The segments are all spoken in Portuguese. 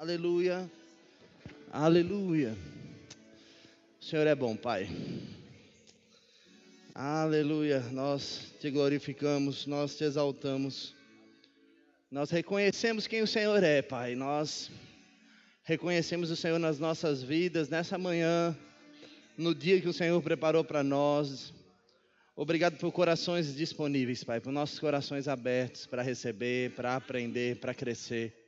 Aleluia. Aleluia. O Senhor é bom, Pai. Aleluia. Nós te glorificamos, nós te exaltamos. Nós reconhecemos quem o Senhor é, Pai. Nós reconhecemos o Senhor nas nossas vidas, nessa manhã, no dia que o Senhor preparou para nós. Obrigado por corações disponíveis, Pai, por nossos corações abertos para receber, para aprender, para crescer.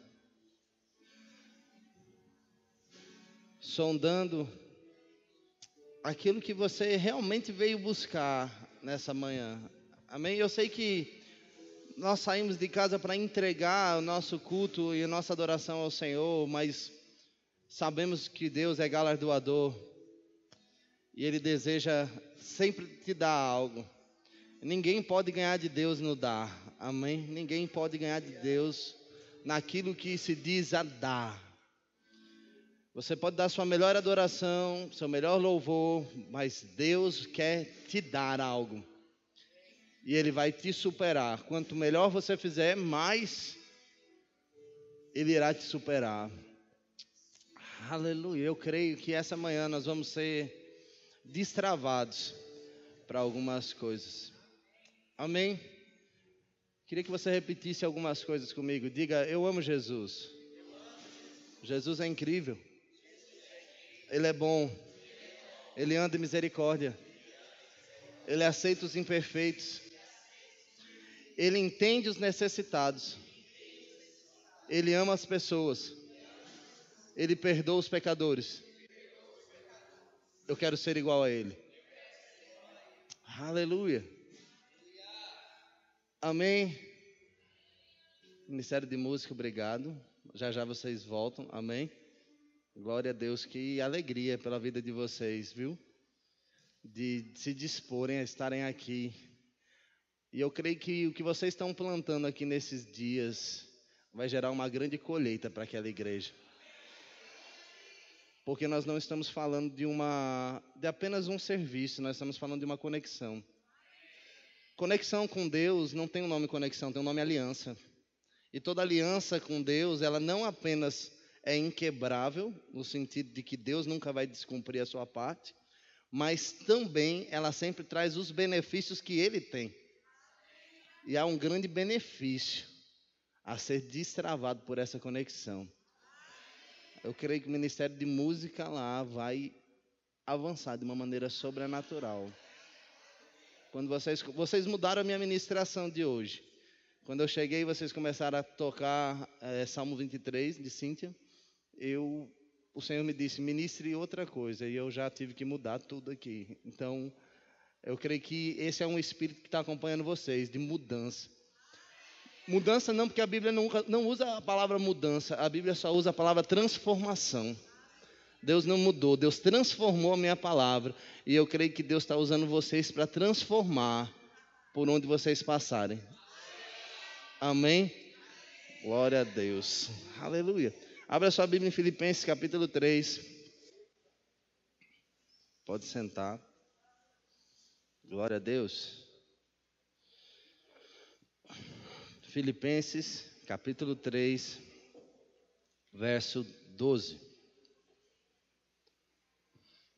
Sondando aquilo que você realmente veio buscar nessa manhã. Amém? Eu sei que nós saímos de casa para entregar o nosso culto e a nossa adoração ao Senhor, mas sabemos que Deus é galardoador e Ele deseja sempre te dar algo. Ninguém pode ganhar de Deus no dar, amém? Ninguém pode ganhar de Deus naquilo que se diz a dar. Você pode dar sua melhor adoração, seu melhor louvor, mas Deus quer te dar algo e Ele vai te superar. Quanto melhor você fizer, mais Ele irá te superar. Aleluia. Eu creio que essa manhã nós vamos ser destravados para algumas coisas. Amém? Queria que você repetisse algumas coisas comigo. Diga: Eu amo Jesus. Jesus é incrível. Ele é bom. Ele anda em misericórdia. Ele aceita os imperfeitos. Ele entende os necessitados. Ele ama as pessoas. Ele perdoa os pecadores. Eu quero ser igual a Ele. Aleluia. Amém. Ministério de Música, obrigado. Já já vocês voltam. Amém. Glória a Deus. Que alegria pela vida de vocês, viu? De se disporem a estarem aqui e eu creio que o que vocês estão plantando aqui nesses dias vai gerar uma grande colheita para aquela igreja. Porque nós não estamos falando de uma de apenas um serviço, nós estamos falando de uma conexão. Conexão com Deus não tem o um nome conexão, tem o um nome aliança. E toda aliança com Deus, ela não apenas é inquebrável, no sentido de que Deus nunca vai descumprir a sua parte, mas também ela sempre traz os benefícios que ele tem. E há um grande benefício a ser destravado por essa conexão. Eu creio que o Ministério de Música lá vai avançar de uma maneira sobrenatural. Quando vocês, vocês mudaram a minha ministração de hoje. Quando eu cheguei, vocês começaram a tocar é, Salmo 23 de Cíntia. Eu, o Senhor me disse, ministre outra coisa. E eu já tive que mudar tudo aqui. Então, eu creio que esse é um espírito que está acompanhando vocês, de mudança. Mudança não, porque a Bíblia não, não usa a palavra mudança, a Bíblia só usa a palavra transformação. Deus não mudou, Deus transformou a minha palavra. E eu creio que Deus está usando vocês para transformar por onde vocês passarem. Amém? Glória a Deus. Aleluia. Abra sua Bíblia em Filipenses capítulo 3. Pode sentar. Glória a Deus. Filipenses, capítulo 3, verso 12.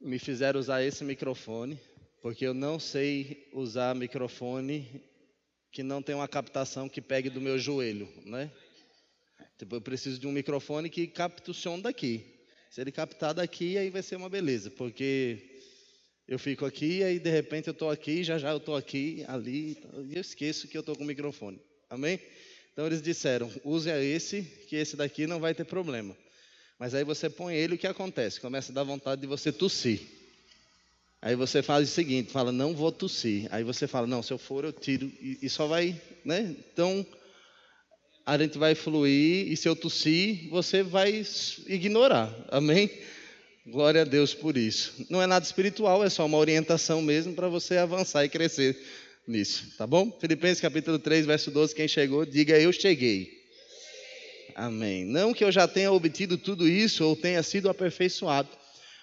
Me fizeram usar esse microfone, porque eu não sei usar microfone que não tem uma captação que pegue do meu joelho, né? Tipo, eu preciso de um microfone que capte o som daqui. Se ele captar daqui, aí vai ser uma beleza, porque eu fico aqui, aí de repente eu estou aqui, já já eu estou aqui, ali, e eu esqueço que eu estou com o microfone. Amém? Então eles disseram: use esse, que esse daqui não vai ter problema. Mas aí você põe ele, o que acontece? Começa a dar vontade de você tossir. Aí você faz o seguinte: fala, não vou tossir. Aí você fala, não, se eu for, eu tiro. E, e só vai, né? Então, a gente vai fluir e se eu tossir, você vai ignorar. Amém? Glória a Deus por isso. Não é nada espiritual, é só uma orientação mesmo para você avançar e crescer nisso, tá bom? Filipenses capítulo 3, verso 12, quem chegou, diga eu cheguei. Amém. Não que eu já tenha obtido tudo isso ou tenha sido aperfeiçoado,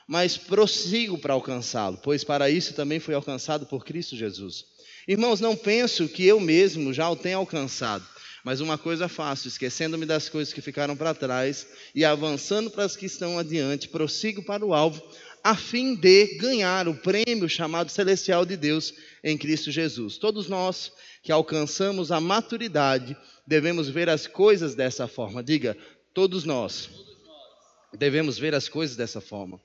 mas prossigo para alcançá-lo, pois para isso também fui alcançado por Cristo Jesus. Irmãos, não penso que eu mesmo já o tenha alcançado, mas uma coisa faço, esquecendo-me das coisas que ficaram para trás e avançando para as que estão adiante, prossigo para o alvo, a fim de ganhar o prêmio chamado celestial de Deus em Cristo Jesus. Todos nós que alcançamos a maturidade devemos ver as coisas dessa forma. Diga, todos nós devemos ver as coisas dessa forma.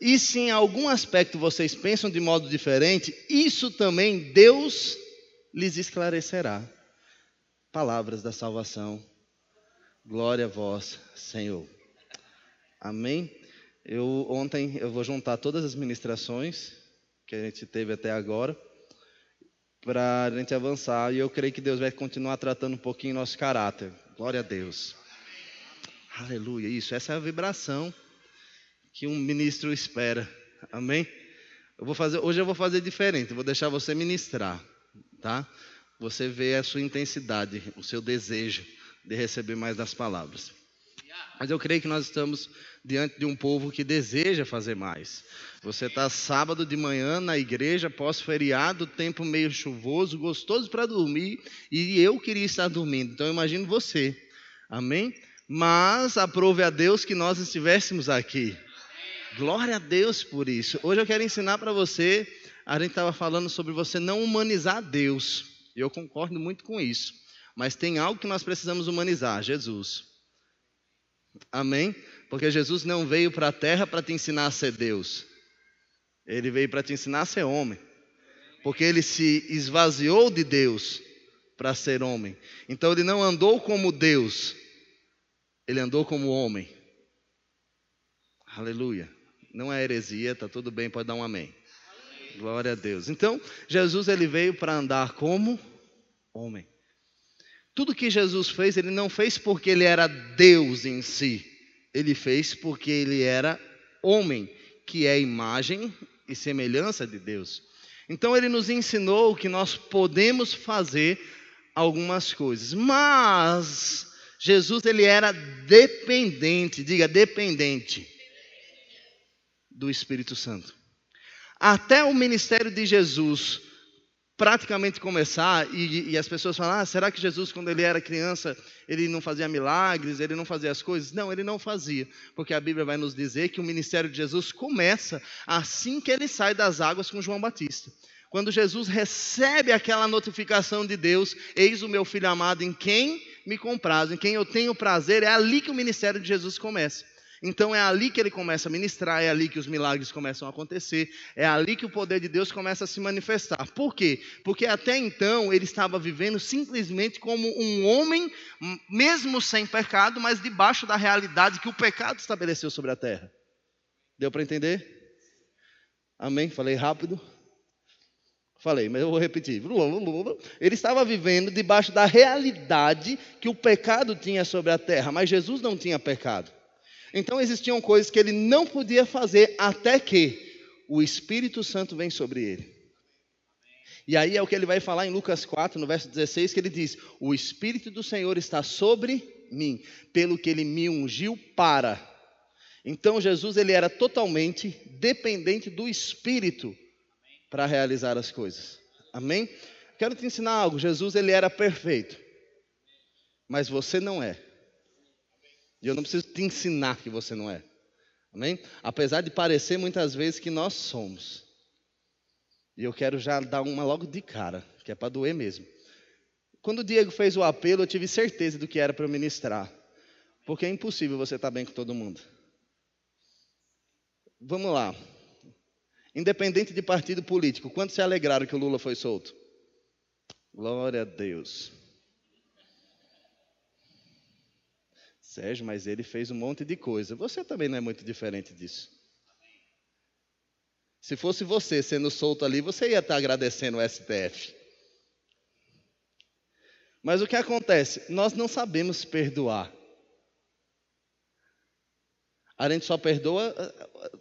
E se em algum aspecto vocês pensam de modo diferente, isso também Deus lhes esclarecerá palavras da salvação. Glória a vós, Senhor. Amém. Eu ontem eu vou juntar todas as ministrações que a gente teve até agora para a gente avançar e eu creio que Deus vai continuar tratando um pouquinho nosso caráter. Glória a Deus. Aleluia. Isso, essa é a vibração que um ministro espera. Amém. Eu vou fazer, hoje eu vou fazer diferente, vou deixar você ministrar, tá? Você vê a sua intensidade, o seu desejo de receber mais das palavras. Mas eu creio que nós estamos diante de um povo que deseja fazer mais. Você está sábado de manhã na igreja, pós-feriado, tempo meio chuvoso, gostoso para dormir, e eu queria estar dormindo. Então eu imagino você. Amém? Mas aprove a Deus que nós estivéssemos aqui. Glória a Deus por isso. Hoje eu quero ensinar para você, a gente estava falando sobre você não humanizar Deus. E eu concordo muito com isso. Mas tem algo que nós precisamos humanizar: Jesus. Amém? Porque Jesus não veio para a terra para te ensinar a ser Deus. Ele veio para te ensinar a ser homem. Porque ele se esvaziou de Deus para ser homem. Então ele não andou como Deus, ele andou como homem. Aleluia. Não é heresia, tá tudo bem, pode dar um amém. Glória a Deus. Então, Jesus ele veio para andar como homem. Tudo que Jesus fez, ele não fez porque ele era Deus em si. Ele fez porque ele era homem, que é imagem e semelhança de Deus. Então ele nos ensinou que nós podemos fazer algumas coisas, mas Jesus ele era dependente, diga dependente do Espírito Santo até o ministério de Jesus praticamente começar e, e, as pessoas falam: ah, será que Jesus, quando ele era criança, ele não fazia milagres, ele não fazia as coisas? Não, ele não fazia, porque a Bíblia vai nos dizer que o ministério de Jesus começa assim que ele sai das águas com João Batista. Quando Jesus recebe aquela notificação de Deus: Eis o meu filho amado em quem me compraz, em quem eu tenho prazer, é ali que o ministério de Jesus começa. Então é ali que ele começa a ministrar, é ali que os milagres começam a acontecer, é ali que o poder de Deus começa a se manifestar. Por quê? Porque até então ele estava vivendo simplesmente como um homem, mesmo sem pecado, mas debaixo da realidade que o pecado estabeleceu sobre a terra. Deu para entender? Amém? Falei rápido? Falei, mas eu vou repetir. Ele estava vivendo debaixo da realidade que o pecado tinha sobre a terra, mas Jesus não tinha pecado. Então existiam coisas que ele não podia fazer até que o Espírito Santo vem sobre ele. E aí é o que ele vai falar em Lucas 4, no verso 16, que ele diz: O Espírito do Senhor está sobre mim, pelo que ele me ungiu para. Então Jesus ele era totalmente dependente do Espírito para realizar as coisas. Amém? Quero te ensinar algo. Jesus ele era perfeito, mas você não é. E eu não preciso te ensinar que você não é. Amém? Apesar de parecer muitas vezes que nós somos. E eu quero já dar uma logo de cara, que é para doer mesmo. Quando o Diego fez o apelo, eu tive certeza do que era para eu ministrar. Porque é impossível você estar bem com todo mundo. Vamos lá. Independente de partido político, quantos se alegraram que o Lula foi solto? Glória a Deus. Sérgio, mas ele fez um monte de coisa. Você também não é muito diferente disso. Se fosse você sendo solto ali, você ia estar agradecendo o STF. Mas o que acontece? Nós não sabemos perdoar. A gente só perdoa eh, eh,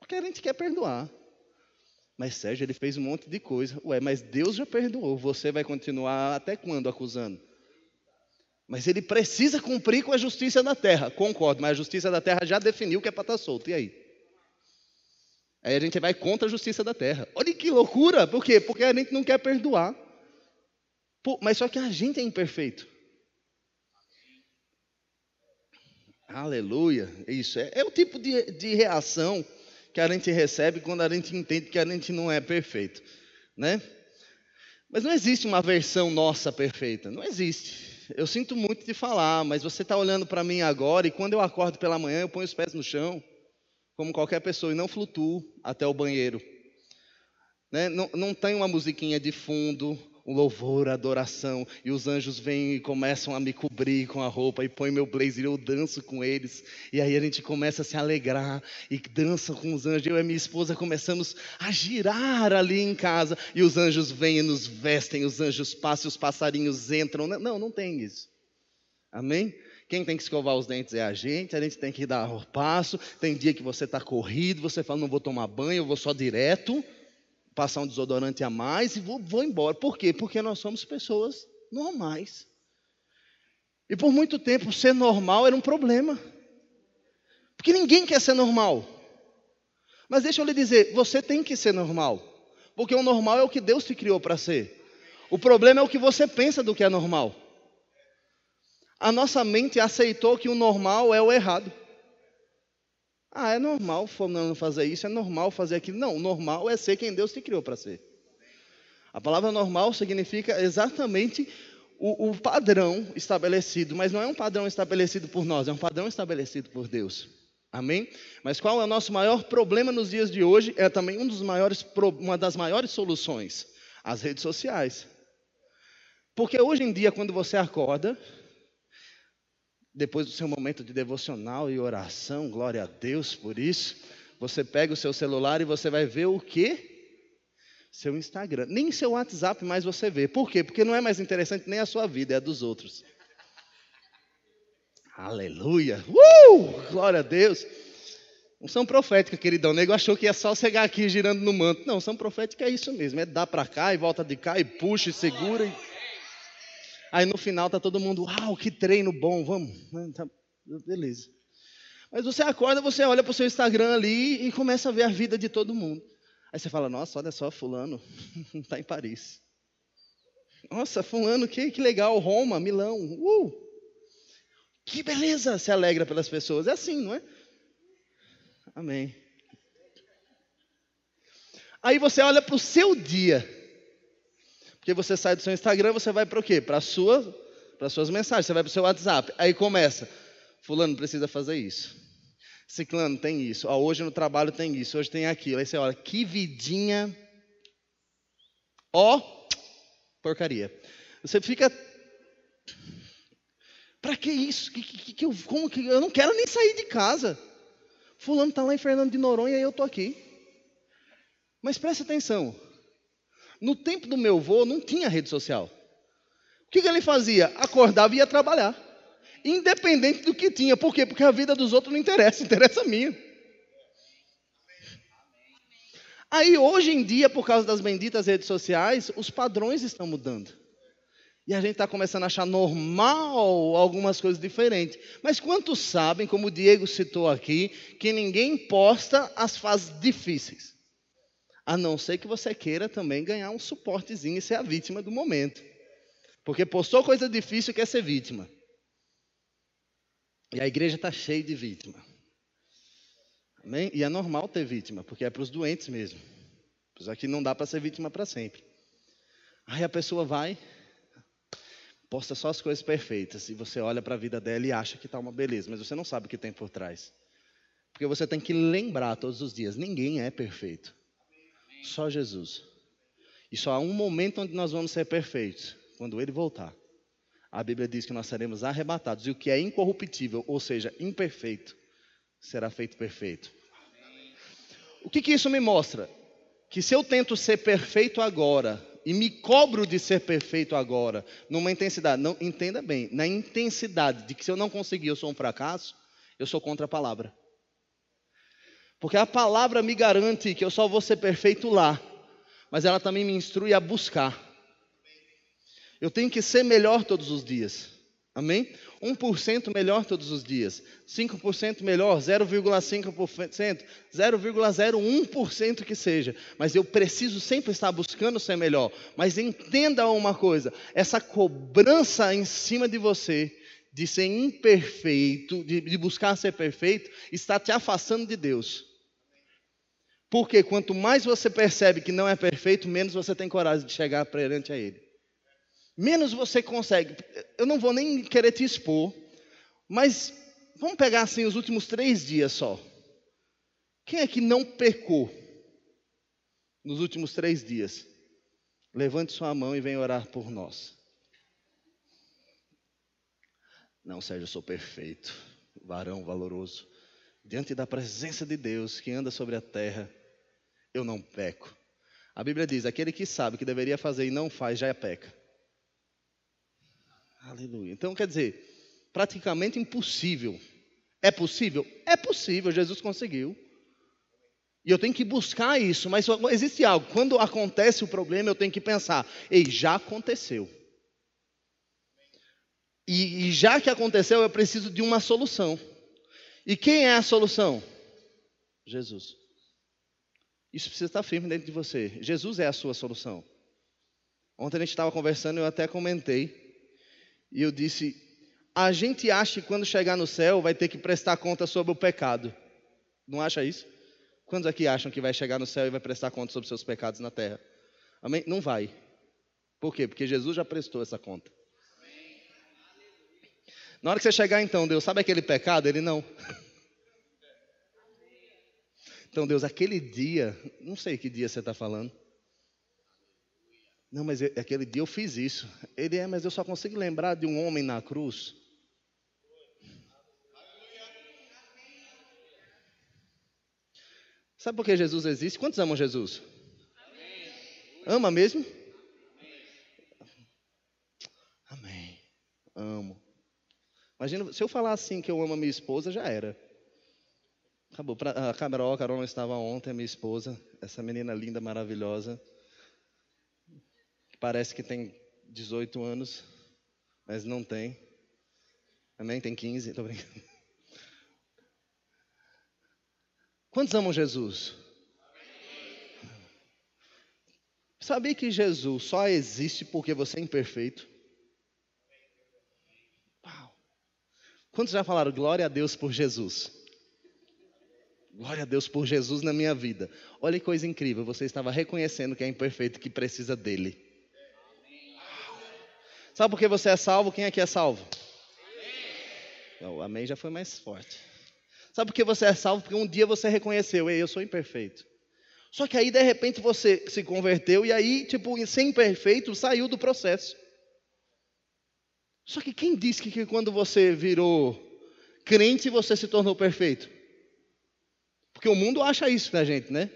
porque a gente quer perdoar. Mas Sérgio, ele fez um monte de coisa. Ué, mas Deus já perdoou. Você vai continuar até quando acusando? Mas ele precisa cumprir com a justiça da terra. Concordo, mas a justiça da terra já definiu que é para estar solto. E aí? Aí a gente vai contra a justiça da terra. Olha que loucura! Por quê? Porque a gente não quer perdoar. Pô, mas só que a gente é imperfeito. Aleluia. Isso é, é o tipo de, de reação que a gente recebe quando a gente entende que a gente não é perfeito, né? Mas não existe uma versão nossa perfeita, não existe. Eu sinto muito de falar, mas você está olhando para mim agora e quando eu acordo pela manhã eu ponho os pés no chão, como qualquer pessoa, e não flutuo até o banheiro. Né? Não, não tem uma musiquinha de fundo, um louvor, adoração, e os anjos vêm e começam a me cobrir com a roupa e põem meu blazer, eu danço com eles, e aí a gente começa a se alegrar e dança com os anjos. Eu e minha esposa começamos a girar ali em casa, e os anjos vêm e nos vestem, os anjos passam, os passarinhos entram. Não, não tem isso. Amém? Quem tem que escovar os dentes é a gente, a gente tem que dar o passo. Tem dia que você está corrido, você fala, não vou tomar banho, eu vou só direto passar um desodorante a mais e vou, vou embora. Por quê? Porque nós somos pessoas normais. E por muito tempo ser normal era um problema. Porque ninguém quer ser normal. Mas deixa eu lhe dizer, você tem que ser normal. Porque o normal é o que Deus te criou para ser. O problema é o que você pensa do que é normal. A nossa mente aceitou que o normal é o errado. Ah, é normal fulano fazer isso, é normal fazer aquilo. Não, normal é ser quem Deus te criou para ser. A palavra normal significa exatamente o, o, padrão estabelecido, mas não é um padrão estabelecido por nós, é um padrão estabelecido por Deus. Amém? Mas qual é o nosso maior problema nos dias de hoje? É também um dos maiores, uma das maiores soluções: as redes sociais. Porque hoje em dia, quando você acorda, depois do seu momento de devocional e oração, glória a Deus por isso, você pega o seu celular e você vai ver o quê? Seu Instagram. Nem seu WhatsApp mais você vê. Por quê? Porque não é mais interessante nem a sua vida, é a dos outros. Aleluia! Uh! Glória a Deus! Unção profética, queridão. O nego achou que ia só chegar aqui girando no manto. Não, unção profética é isso mesmo. É dar para cá e volta de cá e puxa e segura. E... Aí no final tá todo mundo, uau, que treino bom, vamos. Né, tá, beleza. Mas você acorda, você olha para o seu Instagram ali e começa a ver a vida de todo mundo. Aí você fala, nossa, olha só, fulano está em Paris. Nossa, fulano, que, que legal, Roma, Milão, uh! Que beleza, se alegra pelas pessoas. É assim, não é? Amém. Aí você olha para o seu dia. Porque você sai do seu Instagram, você vai para o quê? Para sua, para suas mensagens, você vai para o seu WhatsApp. Aí começa, fulano precisa fazer isso. Ciclano tem isso. Ó, hoje no trabalho tem isso, hoje tem aquilo. Aí você olha, que vidinha. Ó, porcaria. Você fica. Para que isso? Que, que, que eu, como que eu não quero nem sair de casa. Fulano está lá em Fernando de Noronha e eu estou aqui. Mas preste atenção. No tempo do meu avô não tinha rede social. O que, que ele fazia? Acordava e ia trabalhar. Independente do que tinha. Por quê? Porque a vida dos outros não interessa, interessa a minha. Aí hoje em dia, por causa das benditas redes sociais, os padrões estão mudando. E a gente está começando a achar normal algumas coisas diferentes. Mas quantos sabem, como o Diego citou aqui, que ninguém posta as fases difíceis? A não ser que você queira também ganhar um suportezinho e ser a vítima do momento. Porque postou coisa difícil quer ser vítima. E a igreja está cheia de vítima. Amém? E é normal ter vítima, porque é para os doentes mesmo. Apesar que não dá para ser vítima para sempre. Aí a pessoa vai, posta só as coisas perfeitas, e você olha para a vida dela e acha que está uma beleza, mas você não sabe o que tem por trás. Porque você tem que lembrar todos os dias: ninguém é perfeito. Só Jesus. E só há um momento onde nós vamos ser perfeitos, quando Ele voltar. A Bíblia diz que nós seremos arrebatados, e o que é incorruptível, ou seja, imperfeito, será feito perfeito. O que, que isso me mostra? Que se eu tento ser perfeito agora, e me cobro de ser perfeito agora, numa intensidade, não entenda bem, na intensidade de que se eu não conseguir eu sou um fracasso, eu sou contra a palavra. Porque a palavra me garante que eu só vou ser perfeito lá, mas ela também me instrui a buscar. Eu tenho que ser melhor todos os dias. Amém? 1% melhor todos os dias, 5% melhor, 0,5%, 0,01% que seja, mas eu preciso sempre estar buscando ser melhor. Mas entenda uma coisa: essa cobrança em cima de você, de ser imperfeito, de, de buscar ser perfeito, está te afastando de Deus. Porque quanto mais você percebe que não é perfeito, menos você tem coragem de chegar perante a Ele menos você consegue. Eu não vou nem querer te expor, mas vamos pegar assim os últimos três dias só. Quem é que não pecou nos últimos três dias? Levante sua mão e venha orar por nós. Não, Sérgio, eu sou perfeito, varão valoroso. Diante da presença de Deus que anda sobre a terra, eu não peco. A Bíblia diz: aquele que sabe que deveria fazer e não faz, já é peca. Aleluia. Então, quer dizer, praticamente impossível. É possível? É possível, Jesus conseguiu. E eu tenho que buscar isso, mas existe algo. Quando acontece o problema, eu tenho que pensar: ei, já aconteceu. E, e já que aconteceu, eu preciso de uma solução. E quem é a solução? Jesus. Isso precisa estar firme dentro de você. Jesus é a sua solução. Ontem a gente estava conversando, eu até comentei e eu disse: a gente acha que quando chegar no céu vai ter que prestar conta sobre o pecado. Não acha isso? Quantos aqui acham que vai chegar no céu e vai prestar conta sobre seus pecados na terra? Amém? Não vai. Por quê? Porque Jesus já prestou essa conta. Na hora que você chegar, então, Deus, sabe aquele pecado? Ele não. Então, Deus, aquele dia, não sei que dia você está falando. Não, mas eu, aquele dia eu fiz isso. Ele é, mas eu só consigo lembrar de um homem na cruz. Sabe por que Jesus existe? Quantos amam Jesus? Amém. Ama mesmo? Amém. Amo. Imagina, se eu falar assim que eu amo a minha esposa, já era. Acabou. A Carol, a Carol não estava ontem, minha esposa, essa menina linda, maravilhosa parece que tem 18 anos, mas não tem. Amém? Tem 15, estou brincando. Quantos amam Jesus? Sabia que Jesus só existe porque você é imperfeito? Uau. Quantos já falaram glória a Deus por Jesus? Glória a Deus por Jesus na minha vida. Olha que coisa incrível, você estava reconhecendo que é imperfeito, que precisa dele. Sabe por que você é salvo? Quem aqui é salvo? O amém já foi mais forte. Sabe por que você é salvo? Porque um dia você reconheceu, ei, eu sou imperfeito. Só que aí, de repente, você se converteu e aí, tipo, ser imperfeito, saiu do processo. Só que quem disse que, que quando você virou crente, você se tornou perfeito? Porque o mundo acha isso da gente, né?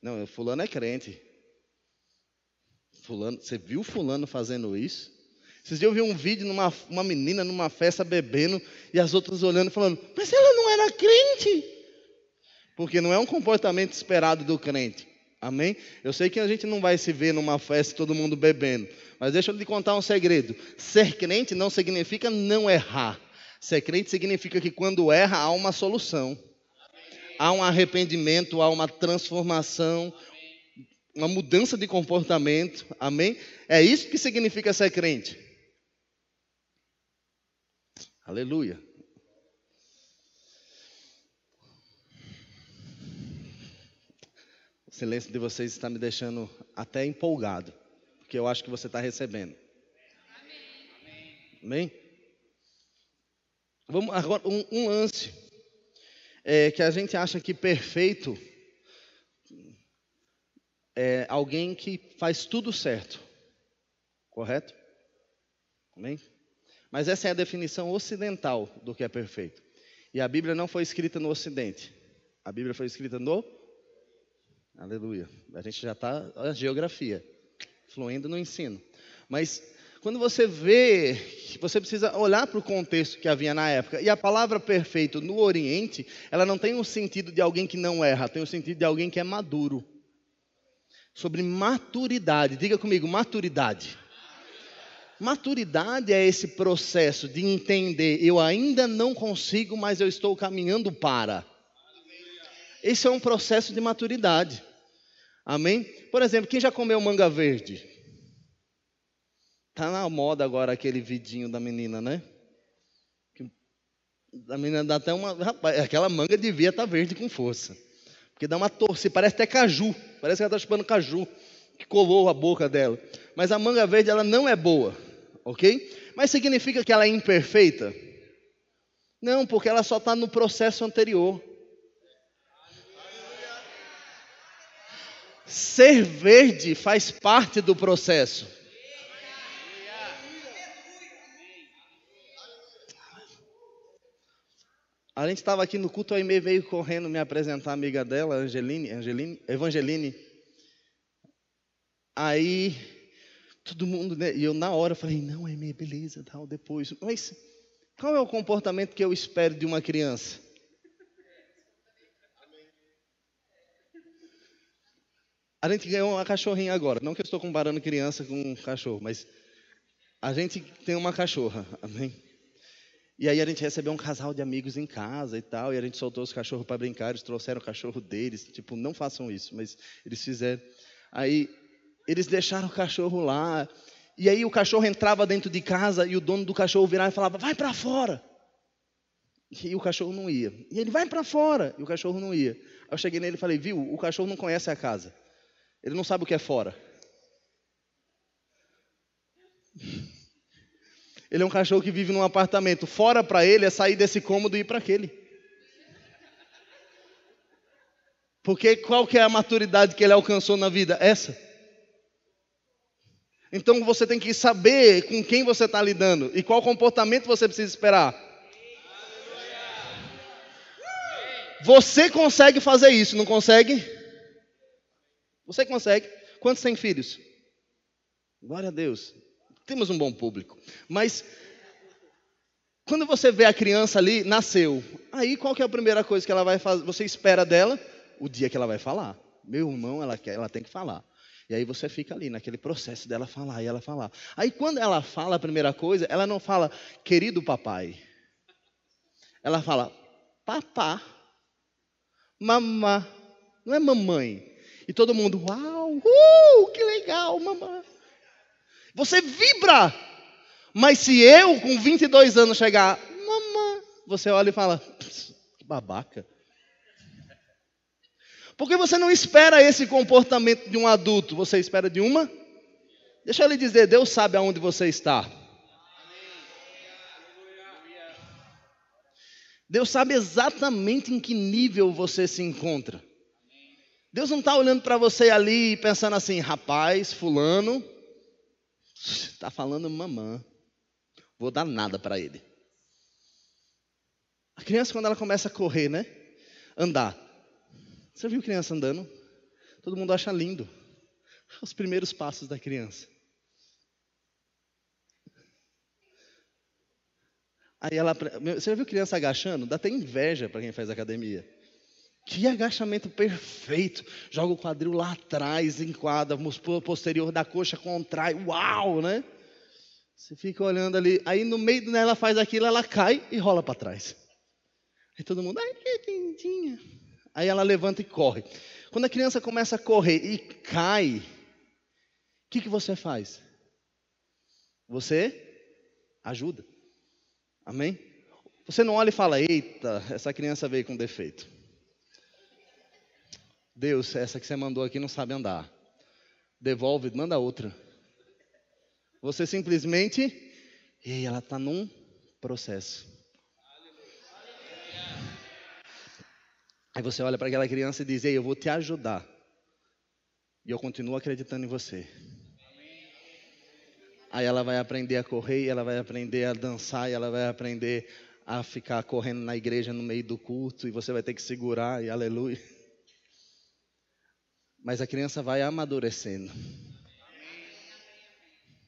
Não, fulano é crente. Fulano, você viu fulano fazendo isso? Dias eu vi um vídeo de uma menina numa festa bebendo e as outras olhando falando, mas ela não era crente. Porque não é um comportamento esperado do crente. Amém? Eu sei que a gente não vai se ver numa festa todo mundo bebendo. Mas deixa eu lhe contar um segredo. Ser crente não significa não errar. Ser crente significa que quando erra há uma solução. Há um arrependimento, há uma transformação, uma mudança de comportamento. Amém? É isso que significa ser crente. Aleluia. O silêncio de vocês está me deixando até empolgado, porque eu acho que você está recebendo. Amém? Amém? Vamos agora um, um lance é, que a gente acha que perfeito é alguém que faz tudo certo, correto? Amém? Mas essa é a definição ocidental do que é perfeito. E a Bíblia não foi escrita no Ocidente. A Bíblia foi escrita no. Aleluia. A gente já está. A geografia. fluindo no ensino. Mas quando você vê, você precisa olhar para o contexto que havia na época. E a palavra perfeito no Oriente, ela não tem o sentido de alguém que não erra, tem o sentido de alguém que é maduro. Sobre maturidade, diga comigo, maturidade. Maturidade é esse processo de entender, eu ainda não consigo, mas eu estou caminhando para. Esse é um processo de maturidade. Amém? Por exemplo, quem já comeu manga verde? Tá na moda agora aquele vidinho da menina, né? A menina dá até uma. Rapaz, aquela manga devia estar tá verde com força. Porque dá uma torce, parece até caju. Parece que ela está chupando caju. Que colou a boca dela. Mas a manga verde, ela não é boa. Ok? Mas significa que ela é imperfeita? Não, porque ela só está no processo anterior. Ser verde faz parte do processo. A gente estava aqui no culto, a Aimee veio correndo me apresentar a amiga dela, Angeline, Angeline, Evangeline. Aí, todo mundo, né, e eu na hora falei, não, Aimee, beleza, tal, depois. Mas qual é o comportamento que eu espero de uma criança? A gente ganhou uma cachorrinha agora. Não que eu estou comparando criança com cachorro, mas a gente tem uma cachorra, amém? E aí a gente recebeu um casal de amigos em casa e tal, e a gente soltou os cachorros para brincar, eles trouxeram o cachorro deles, tipo, não façam isso, mas eles fizeram. Aí eles deixaram o cachorro lá, e aí o cachorro entrava dentro de casa e o dono do cachorro virava e falava: "Vai para fora". E o cachorro não ia. E ele vai para fora, e o cachorro não ia. Aí eu cheguei nele e falei: "Viu? O cachorro não conhece a casa. Ele não sabe o que é fora. Ele é um cachorro que vive num apartamento. Fora para ele é sair desse cômodo e ir para aquele. Porque qual que é a maturidade que ele alcançou na vida? Essa. Então você tem que saber com quem você está lidando e qual comportamento você precisa esperar. Você consegue fazer isso, não consegue? Você consegue? Quantos têm filhos? Glória a Deus. Temos um bom público. Mas quando você vê a criança ali, nasceu. Aí qual que é a primeira coisa que ela vai fazer? Você espera dela o dia que ela vai falar. Meu irmão, ela quer, ela tem que falar. E aí você fica ali naquele processo dela falar e ela falar. Aí quando ela fala a primeira coisa, ela não fala querido papai. Ela fala papá, mamá. Não é mamãe. E todo mundo, uau, uh, que legal, mamãe. Você vibra. Mas se eu, com 22 anos, chegar, mamãe, você olha e fala, que babaca. Porque você não espera esse comportamento de um adulto, você espera de uma. Deixa eu lhe dizer, Deus sabe aonde você está. Deus sabe exatamente em que nível você se encontra. Deus não está olhando para você ali e pensando assim, rapaz, fulano, está falando mamã, vou dar nada para ele. A criança, quando ela começa a correr, né? Andar. Você viu criança andando? Todo mundo acha lindo. Os primeiros passos da criança. Aí ela. Você já viu criança agachando? Dá até inveja para quem faz academia. Que agachamento perfeito. Joga o quadril lá atrás, enquadra, o posterior da coxa contrai. Uau, né? Você fica olhando ali. Aí no meio dela faz aquilo, ela cai e rola para trás. Aí todo mundo, ai que lindinha. Aí ela levanta e corre. Quando a criança começa a correr e cai, o que, que você faz? Você ajuda. Amém? Você não olha e fala, eita, essa criança veio com defeito. Deus, essa que você mandou aqui não sabe andar. Devolve, manda outra. Você simplesmente, e ela está num processo. Aí você olha para aquela criança e diz: Ei, eu vou te ajudar. E eu continuo acreditando em você. Aí ela vai aprender a correr, ela vai aprender a dançar, ela vai aprender a ficar correndo na igreja no meio do culto, e você vai ter que segurar, e aleluia. Mas a criança vai amadurecendo.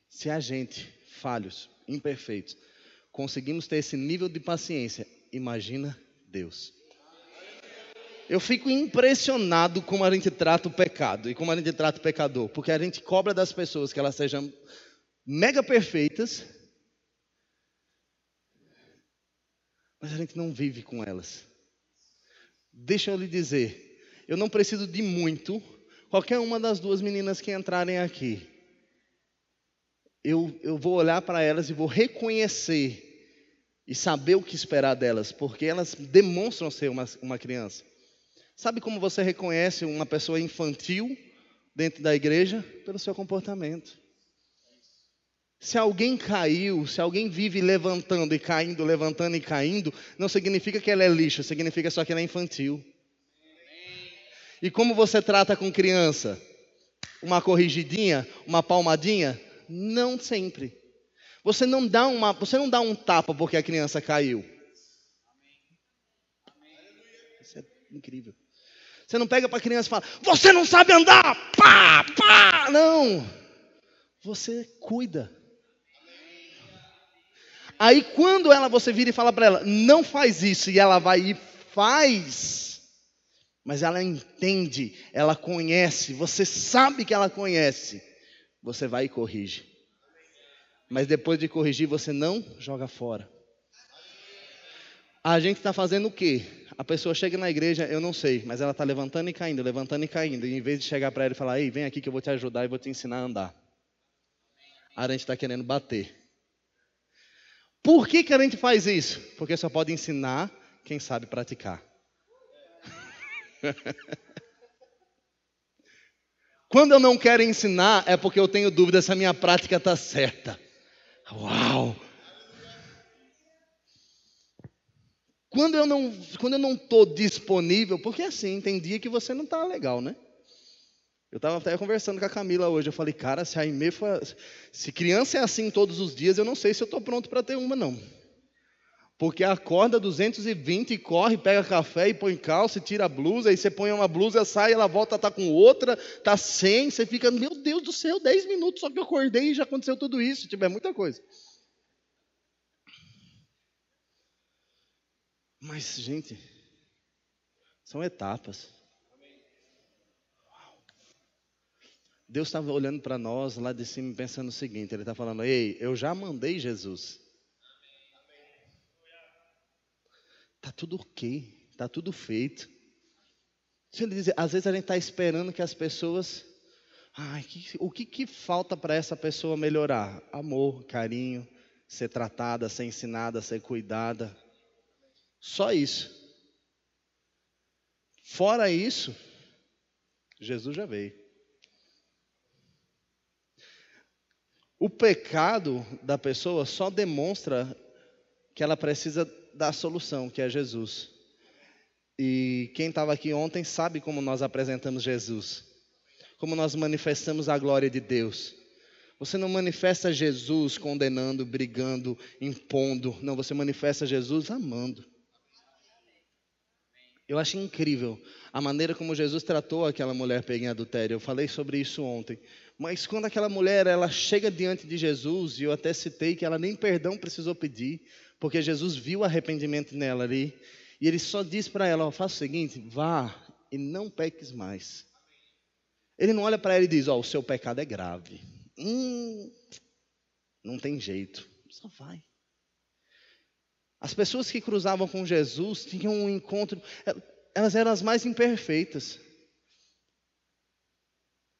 Se a gente, falhos, imperfeitos, conseguimos ter esse nível de paciência, imagina Deus. Eu fico impressionado como a gente trata o pecado e como a gente trata o pecador, porque a gente cobra das pessoas que elas sejam mega perfeitas, mas a gente não vive com elas. Deixa eu lhe dizer, eu não preciso de muito. Qualquer uma das duas meninas que entrarem aqui, eu, eu vou olhar para elas e vou reconhecer e saber o que esperar delas, porque elas demonstram ser uma, uma criança. Sabe como você reconhece uma pessoa infantil dentro da igreja? Pelo seu comportamento. Se alguém caiu, se alguém vive levantando e caindo, levantando e caindo, não significa que ela é lixo, significa só que ela é infantil. E como você trata com criança? Uma corrigidinha, uma palmadinha? Não sempre. Você não dá uma, você não dá um tapa porque a criança caiu. Isso é incrível. Você não pega para a criança e fala: "Você não sabe andar!" Pá, pá! Não. Você cuida. Aí quando ela você vira e fala para ela: "Não faz isso", e ela vai e faz. Mas ela entende, ela conhece, você sabe que ela conhece. Você vai e corrige. Mas depois de corrigir, você não joga fora. A gente está fazendo o quê? A pessoa chega na igreja, eu não sei, mas ela está levantando e caindo, levantando e caindo. E em vez de chegar para ela e falar, ei, vem aqui que eu vou te ajudar e vou te ensinar a andar. A gente está querendo bater. Por que, que a gente faz isso? Porque só pode ensinar quem sabe praticar. Quando eu não quero ensinar, é porque eu tenho dúvida se a minha prática está certa. Uau! Quando eu não quando eu não estou disponível, porque assim, tem dia que você não está legal, né? Eu estava até conversando com a Camila hoje, eu falei, cara, se a Aimee se criança é assim todos os dias, eu não sei se eu estou pronto para ter uma, não. Porque acorda 220 e corre, pega café e põe calça e tira a blusa, aí você põe uma blusa, sai, ela volta, tá com outra, tá sem, você fica, meu Deus do céu, 10 minutos só que eu acordei e já aconteceu tudo isso, tipo, é muita coisa. Mas, gente, são etapas. Deus estava olhando para nós lá de cima pensando o seguinte: Ele está falando, ei, eu já mandei Jesus. Está tudo ok, está tudo feito. Ele dizer, às vezes a gente está esperando que as pessoas. Ai, que, o que, que falta para essa pessoa melhorar? Amor, carinho, ser tratada, ser ensinada, ser cuidada. Só isso. Fora isso, Jesus já veio. O pecado da pessoa só demonstra que ela precisa da solução, que é Jesus. E quem estava aqui ontem sabe como nós apresentamos Jesus, como nós manifestamos a glória de Deus. Você não manifesta Jesus condenando, brigando, impondo. Não, você manifesta Jesus amando. Eu acho incrível a maneira como Jesus tratou aquela mulher pega em adultério. Eu falei sobre isso ontem. Mas quando aquela mulher ela chega diante de Jesus, e eu até citei que ela nem perdão precisou pedir, porque Jesus viu arrependimento nela ali, e ele só diz para ela: ó, faça o seguinte, vá e não peques mais. Ele não olha para ela e diz: ó, o seu pecado é grave. Hum, não tem jeito, só vai. As pessoas que cruzavam com Jesus tinham um encontro, elas eram as mais imperfeitas.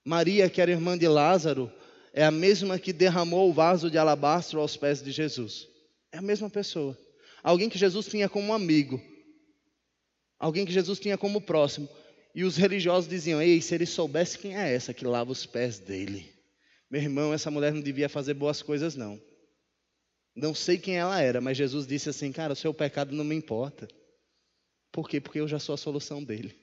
Maria, que era irmã de Lázaro, é a mesma que derramou o vaso de alabastro aos pés de Jesus. É a mesma pessoa. Alguém que Jesus tinha como amigo. Alguém que Jesus tinha como próximo. E os religiosos diziam: Ei, se ele soubesse quem é essa que lava os pés dele. Meu irmão, essa mulher não devia fazer boas coisas, não. Não sei quem ela era, mas Jesus disse assim: Cara, o seu pecado não me importa. Por quê? Porque eu já sou a solução dele.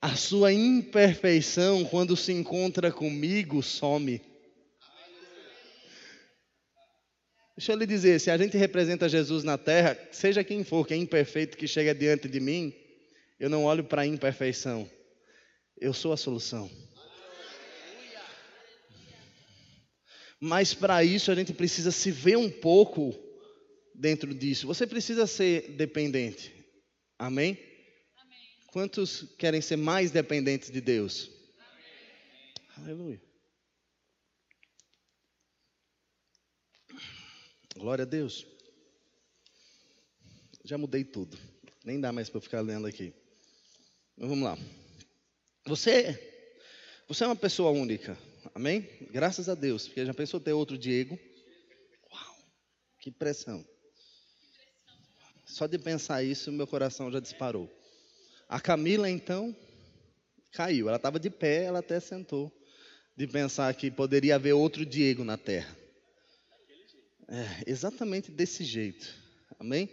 A sua imperfeição, quando se encontra comigo, some. Deixa eu lhe dizer, se a gente representa Jesus na terra, seja quem for, que é imperfeito, que chega diante de mim, eu não olho para a imperfeição. Eu sou a solução. Mas para isso a gente precisa se ver um pouco dentro disso. Você precisa ser dependente. Amém? Amém. Quantos querem ser mais dependentes de Deus? Amém. Aleluia. Glória a Deus. Já mudei tudo. Nem dá mais para ficar lendo aqui. Mas vamos lá. Você, você é uma pessoa única. Amém? Graças a Deus. Porque já pensou ter outro Diego? Uau, que pressão. Só de pensar isso, meu coração já disparou. A Camila, então, caiu. Ela estava de pé, ela até sentou. De pensar que poderia haver outro Diego na terra. É, exatamente desse jeito. Amém?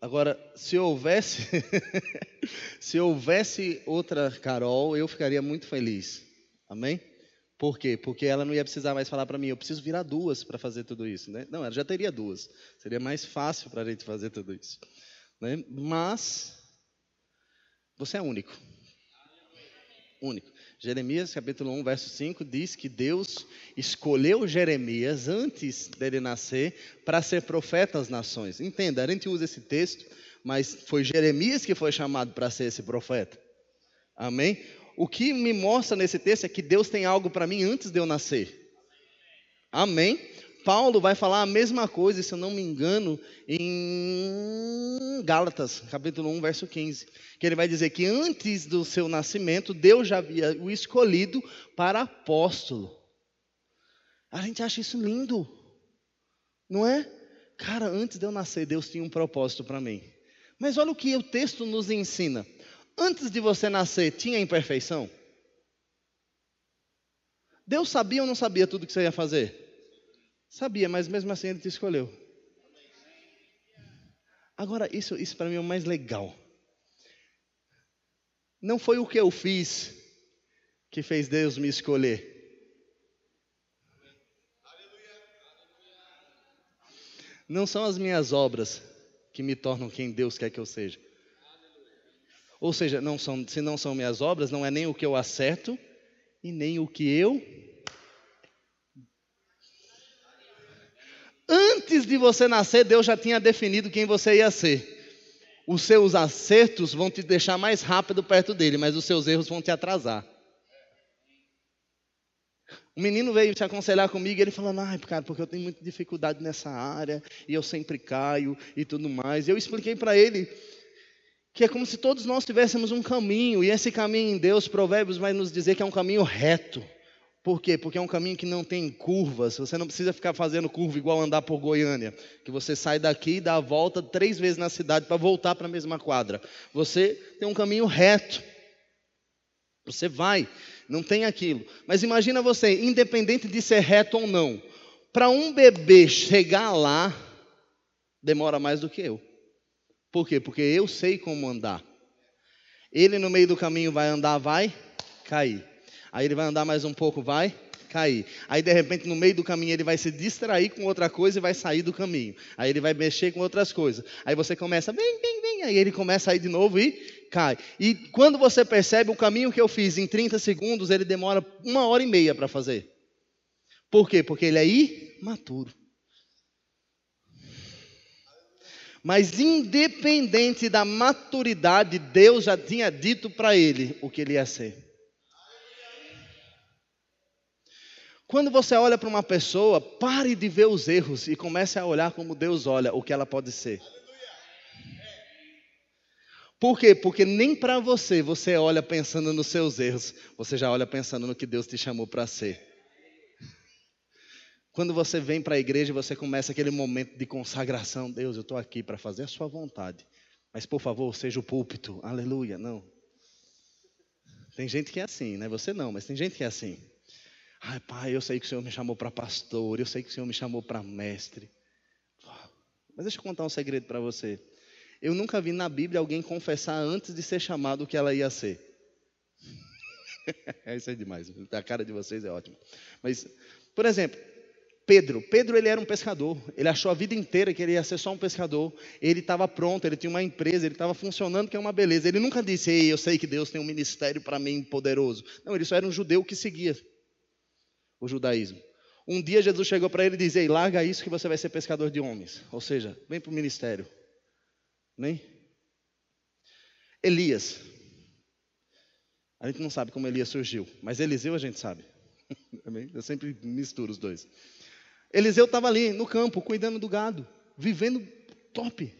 Agora, se houvesse, se houvesse outra Carol, eu ficaria muito feliz. Amém? Por quê? Porque ela não ia precisar mais falar para mim, eu preciso virar duas para fazer tudo isso. Né? Não, ela já teria duas. Seria mais fácil para a gente fazer tudo isso. Né? Mas, você é único. Único. Jeremias capítulo 1, verso 5 diz que Deus escolheu Jeremias antes dele nascer para ser profeta às nações. Entenda, a gente usa esse texto, mas foi Jeremias que foi chamado para ser esse profeta. Amém? o que me mostra nesse texto é que Deus tem algo para mim antes de eu nascer. Amém? Paulo vai falar a mesma coisa, se eu não me engano, em Gálatas, capítulo 1, verso 15. Que ele vai dizer que antes do seu nascimento, Deus já havia o escolhido para apóstolo. A gente acha isso lindo, não é? Cara, antes de eu nascer, Deus tinha um propósito para mim. Mas olha o que o texto nos ensina antes de você nascer, tinha imperfeição? Deus sabia ou não sabia tudo que você ia fazer? Sabia, mas mesmo assim ele te escolheu. Agora, isso, isso para mim é o mais legal. Não foi o que eu fiz que fez Deus me escolher. Não são as minhas obras que me tornam quem Deus quer que eu seja. Ou seja, não são, se não são minhas obras, não é nem o que eu acerto e nem o que eu. Antes de você nascer, Deus já tinha definido quem você ia ser. Os seus acertos vão te deixar mais rápido perto dele, mas os seus erros vão te atrasar. O menino veio se aconselhar comigo e ele falou: ai, cara, porque eu tenho muita dificuldade nessa área e eu sempre caio e tudo mais. E eu expliquei para ele que é como se todos nós tivéssemos um caminho, e esse caminho em Deus, Provérbios vai nos dizer que é um caminho reto. Por quê? Porque é um caminho que não tem curvas. Você não precisa ficar fazendo curva igual andar por Goiânia, que você sai daqui e dá a volta três vezes na cidade para voltar para a mesma quadra. Você tem um caminho reto. Você vai, não tem aquilo. Mas imagina você, independente de ser reto ou não, para um bebê chegar lá, demora mais do que eu. Por quê? Porque eu sei como andar. Ele no meio do caminho vai andar, vai cair. Aí ele vai andar mais um pouco, vai cair. Aí de repente no meio do caminho ele vai se distrair com outra coisa e vai sair do caminho. Aí ele vai mexer com outras coisas. Aí você começa, vem, vem, vem. Aí ele começa a ir de novo e cai. E quando você percebe o caminho que eu fiz em 30 segundos, ele demora uma hora e meia para fazer. Por quê? Porque ele é imaturo. Mas independente da maturidade, Deus já tinha dito para ele o que ele ia ser. Quando você olha para uma pessoa, pare de ver os erros e comece a olhar como Deus olha, o que ela pode ser. Por quê? Porque nem para você você olha pensando nos seus erros, você já olha pensando no que Deus te chamou para ser. Quando você vem para a igreja, você começa aquele momento de consagração. Deus, eu estou aqui para fazer a sua vontade. Mas, por favor, seja o púlpito. Aleluia. Não. Tem gente que é assim, né? Você não, mas tem gente que é assim. Ai, pai, eu sei que o Senhor me chamou para pastor. Eu sei que o Senhor me chamou para mestre. Mas deixa eu contar um segredo para você. Eu nunca vi na Bíblia alguém confessar antes de ser chamado o que ela ia ser. Isso é demais. A cara de vocês é ótima. Mas, por exemplo, Pedro. Pedro ele era um pescador. Ele achou a vida inteira que ele ia ser só um pescador. Ele estava pronto, ele tinha uma empresa, ele estava funcionando, que é uma beleza. Ele nunca disse: "Ei, eu sei que Deus tem um ministério para mim poderoso". Não, ele só era um judeu que seguia o judaísmo. Um dia Jesus chegou para ele e disse: Ei, larga isso que você vai ser pescador de homens. Ou seja, vem para o ministério. Nem? Elias. A gente não sabe como Elias surgiu, mas Eliseu a gente sabe. Eu sempre misturo os dois. Eliseu estava ali no campo, cuidando do gado, vivendo top.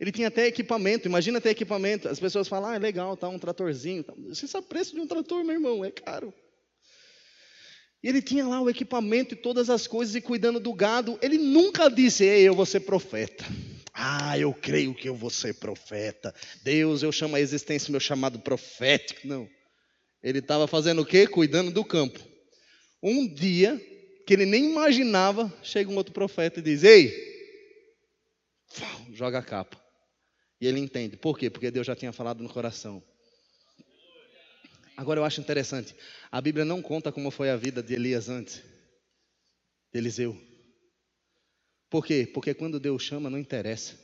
Ele tinha até equipamento, imagina ter equipamento. As pessoas falam, ah, é legal, tá um tratorzinho. Você sabe o preço de um trator, meu irmão, é caro. E ele tinha lá o equipamento e todas as coisas e cuidando do gado. Ele nunca disse, ei, eu vou ser profeta. Ah, eu creio que eu vou ser profeta. Deus, eu chamo a existência meu chamado profético. Não. Ele estava fazendo o quê? Cuidando do campo. Um dia, que ele nem imaginava, chega um outro profeta e diz: Ei, joga a capa. E ele entende. Por quê? Porque Deus já tinha falado no coração. Agora eu acho interessante. A Bíblia não conta como foi a vida de Elias antes, de Eliseu. Por quê? Porque quando Deus chama, não interessa.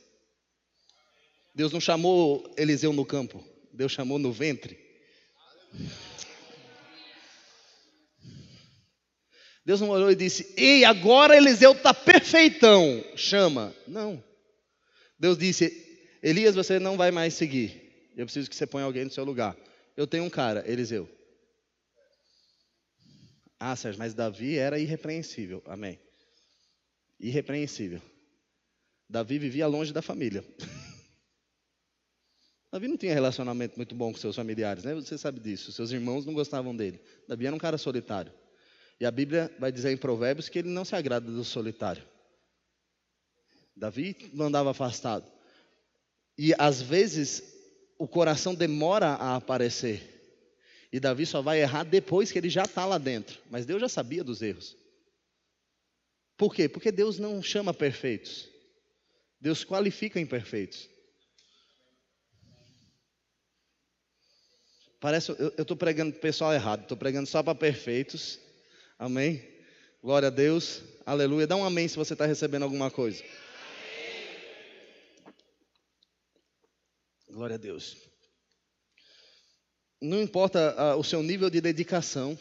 Deus não chamou Eliseu no campo, Deus chamou no ventre. Deus não olhou e disse: Ei, agora Eliseu está perfeitão, chama. Não. Deus disse: Elias, você não vai mais seguir. Eu preciso que você ponha alguém no seu lugar. Eu tenho um cara, Eliseu. Ah, Sérgio, mas Davi era irrepreensível. Amém. Irrepreensível. Davi vivia longe da família. Davi não tinha relacionamento muito bom com seus familiares, né? Você sabe disso. Seus irmãos não gostavam dele. Davi era um cara solitário. E a Bíblia vai dizer em Provérbios que ele não se agrada do solitário. Davi andava afastado. E às vezes o coração demora a aparecer. E Davi só vai errar depois que ele já está lá dentro. Mas Deus já sabia dos erros. Por quê? Porque Deus não chama perfeitos. Deus qualifica imperfeitos. Parece, eu estou pregando para o pessoal errado, estou pregando só para perfeitos. Amém? Glória a Deus. Aleluia. Dá um amém se você está recebendo alguma coisa. Glória a Deus. Não importa ah, o seu nível de dedicação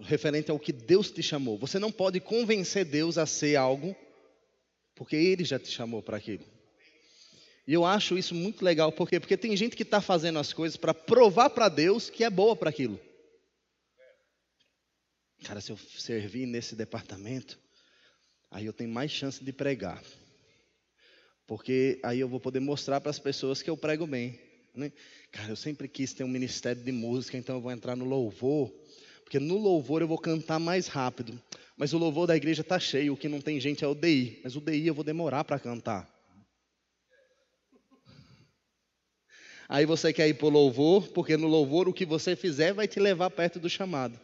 referente ao que Deus te chamou. Você não pode convencer Deus a ser algo, porque Ele já te chamou para aquilo. E eu acho isso muito legal, por quê? Porque tem gente que está fazendo as coisas para provar para Deus que é boa para aquilo. Cara, se eu servir nesse departamento, aí eu tenho mais chance de pregar. Porque aí eu vou poder mostrar para as pessoas que eu prego bem. Né? Cara, eu sempre quis ter um ministério de música, então eu vou entrar no louvor. Porque no louvor eu vou cantar mais rápido. Mas o louvor da igreja está cheio, o que não tem gente é o DI. Mas o DI eu vou demorar para cantar. Aí você quer ir para o louvor, porque no louvor o que você fizer vai te levar perto do chamado.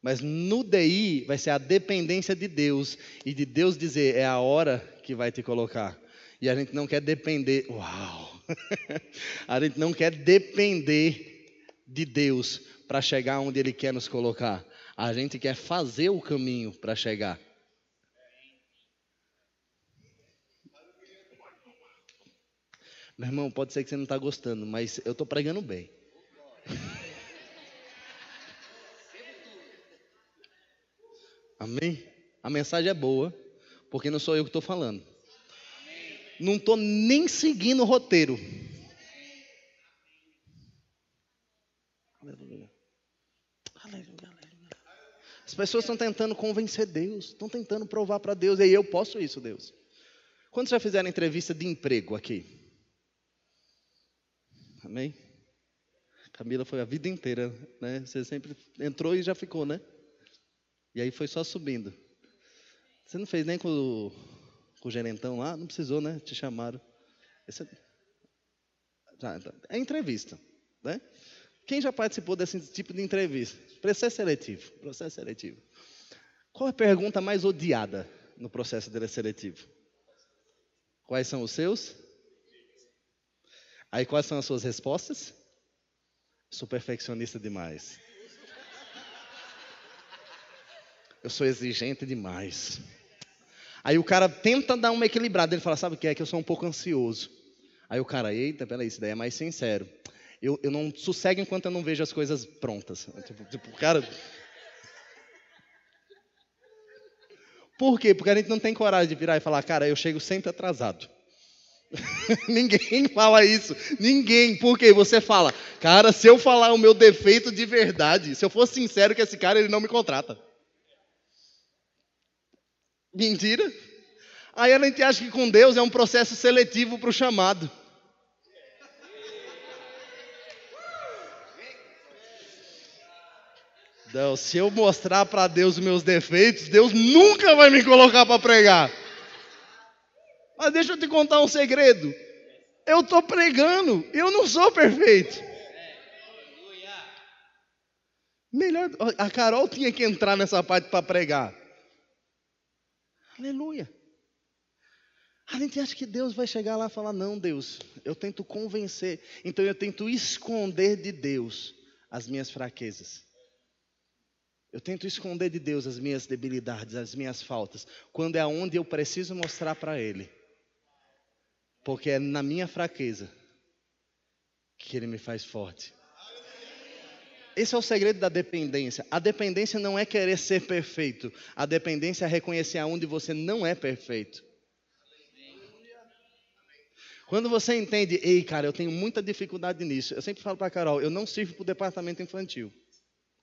Mas no DI vai ser a dependência de Deus e de Deus dizer é a hora que vai te colocar. E a gente não quer depender. Uau! a gente não quer depender de Deus para chegar onde Ele quer nos colocar. A gente quer fazer o caminho para chegar. Meu irmão, pode ser que você não está gostando, mas eu estou pregando bem. Amém? A mensagem é boa, porque não sou eu que estou falando não estou nem seguindo o roteiro. Aleluia. Aleluia, aleluia. As pessoas estão tentando convencer Deus, estão tentando provar para Deus, e eu posso isso, Deus. Quando já fizeram entrevista de emprego aqui? Amém? Camila foi a vida inteira, né? Você sempre entrou e já ficou, né? E aí foi só subindo. Você não fez nem com o com o gerentão lá, não precisou, né? Te chamaram. Esse é... é entrevista, né? Quem já participou desse tipo de entrevista? Processo seletivo. Processo seletivo. Qual é a pergunta mais odiada no processo seletivo? Quais são os seus? Aí quais são as suas respostas? Sou perfeccionista demais. Eu sou exigente demais. Aí o cara tenta dar uma equilibrada. Ele fala: Sabe o que é? Que eu sou um pouco ansioso. Aí o cara, eita, peraí, isso daí é mais sincero. Eu, eu não sossego enquanto eu não vejo as coisas prontas. Tipo, tipo cara. Por quê? Porque a gente não tem coragem de virar e falar, cara, eu chego sempre atrasado. Ninguém fala isso. Ninguém. Porque você fala, cara, se eu falar o meu defeito de verdade, se eu for sincero com esse cara, ele não me contrata. Mentira. Aí a gente acha que com Deus é um processo seletivo para o chamado. Então, se eu mostrar para Deus os meus defeitos, Deus nunca vai me colocar para pregar. Mas deixa eu te contar um segredo. Eu estou pregando, eu não sou perfeito. Melhor, a Carol tinha que entrar nessa parte para pregar. Aleluia. A gente acha que Deus vai chegar lá e falar: Não, Deus, eu tento convencer, então eu tento esconder de Deus as minhas fraquezas. Eu tento esconder de Deus as minhas debilidades, as minhas faltas, quando é aonde eu preciso mostrar para Ele. Porque é na minha fraqueza que Ele me faz forte. Esse é o segredo da dependência. A dependência não é querer ser perfeito. A dependência é reconhecer aonde você não é perfeito. Quando você entende, ei, cara, eu tenho muita dificuldade nisso. Eu sempre falo para Carol, eu não sirvo para o departamento infantil.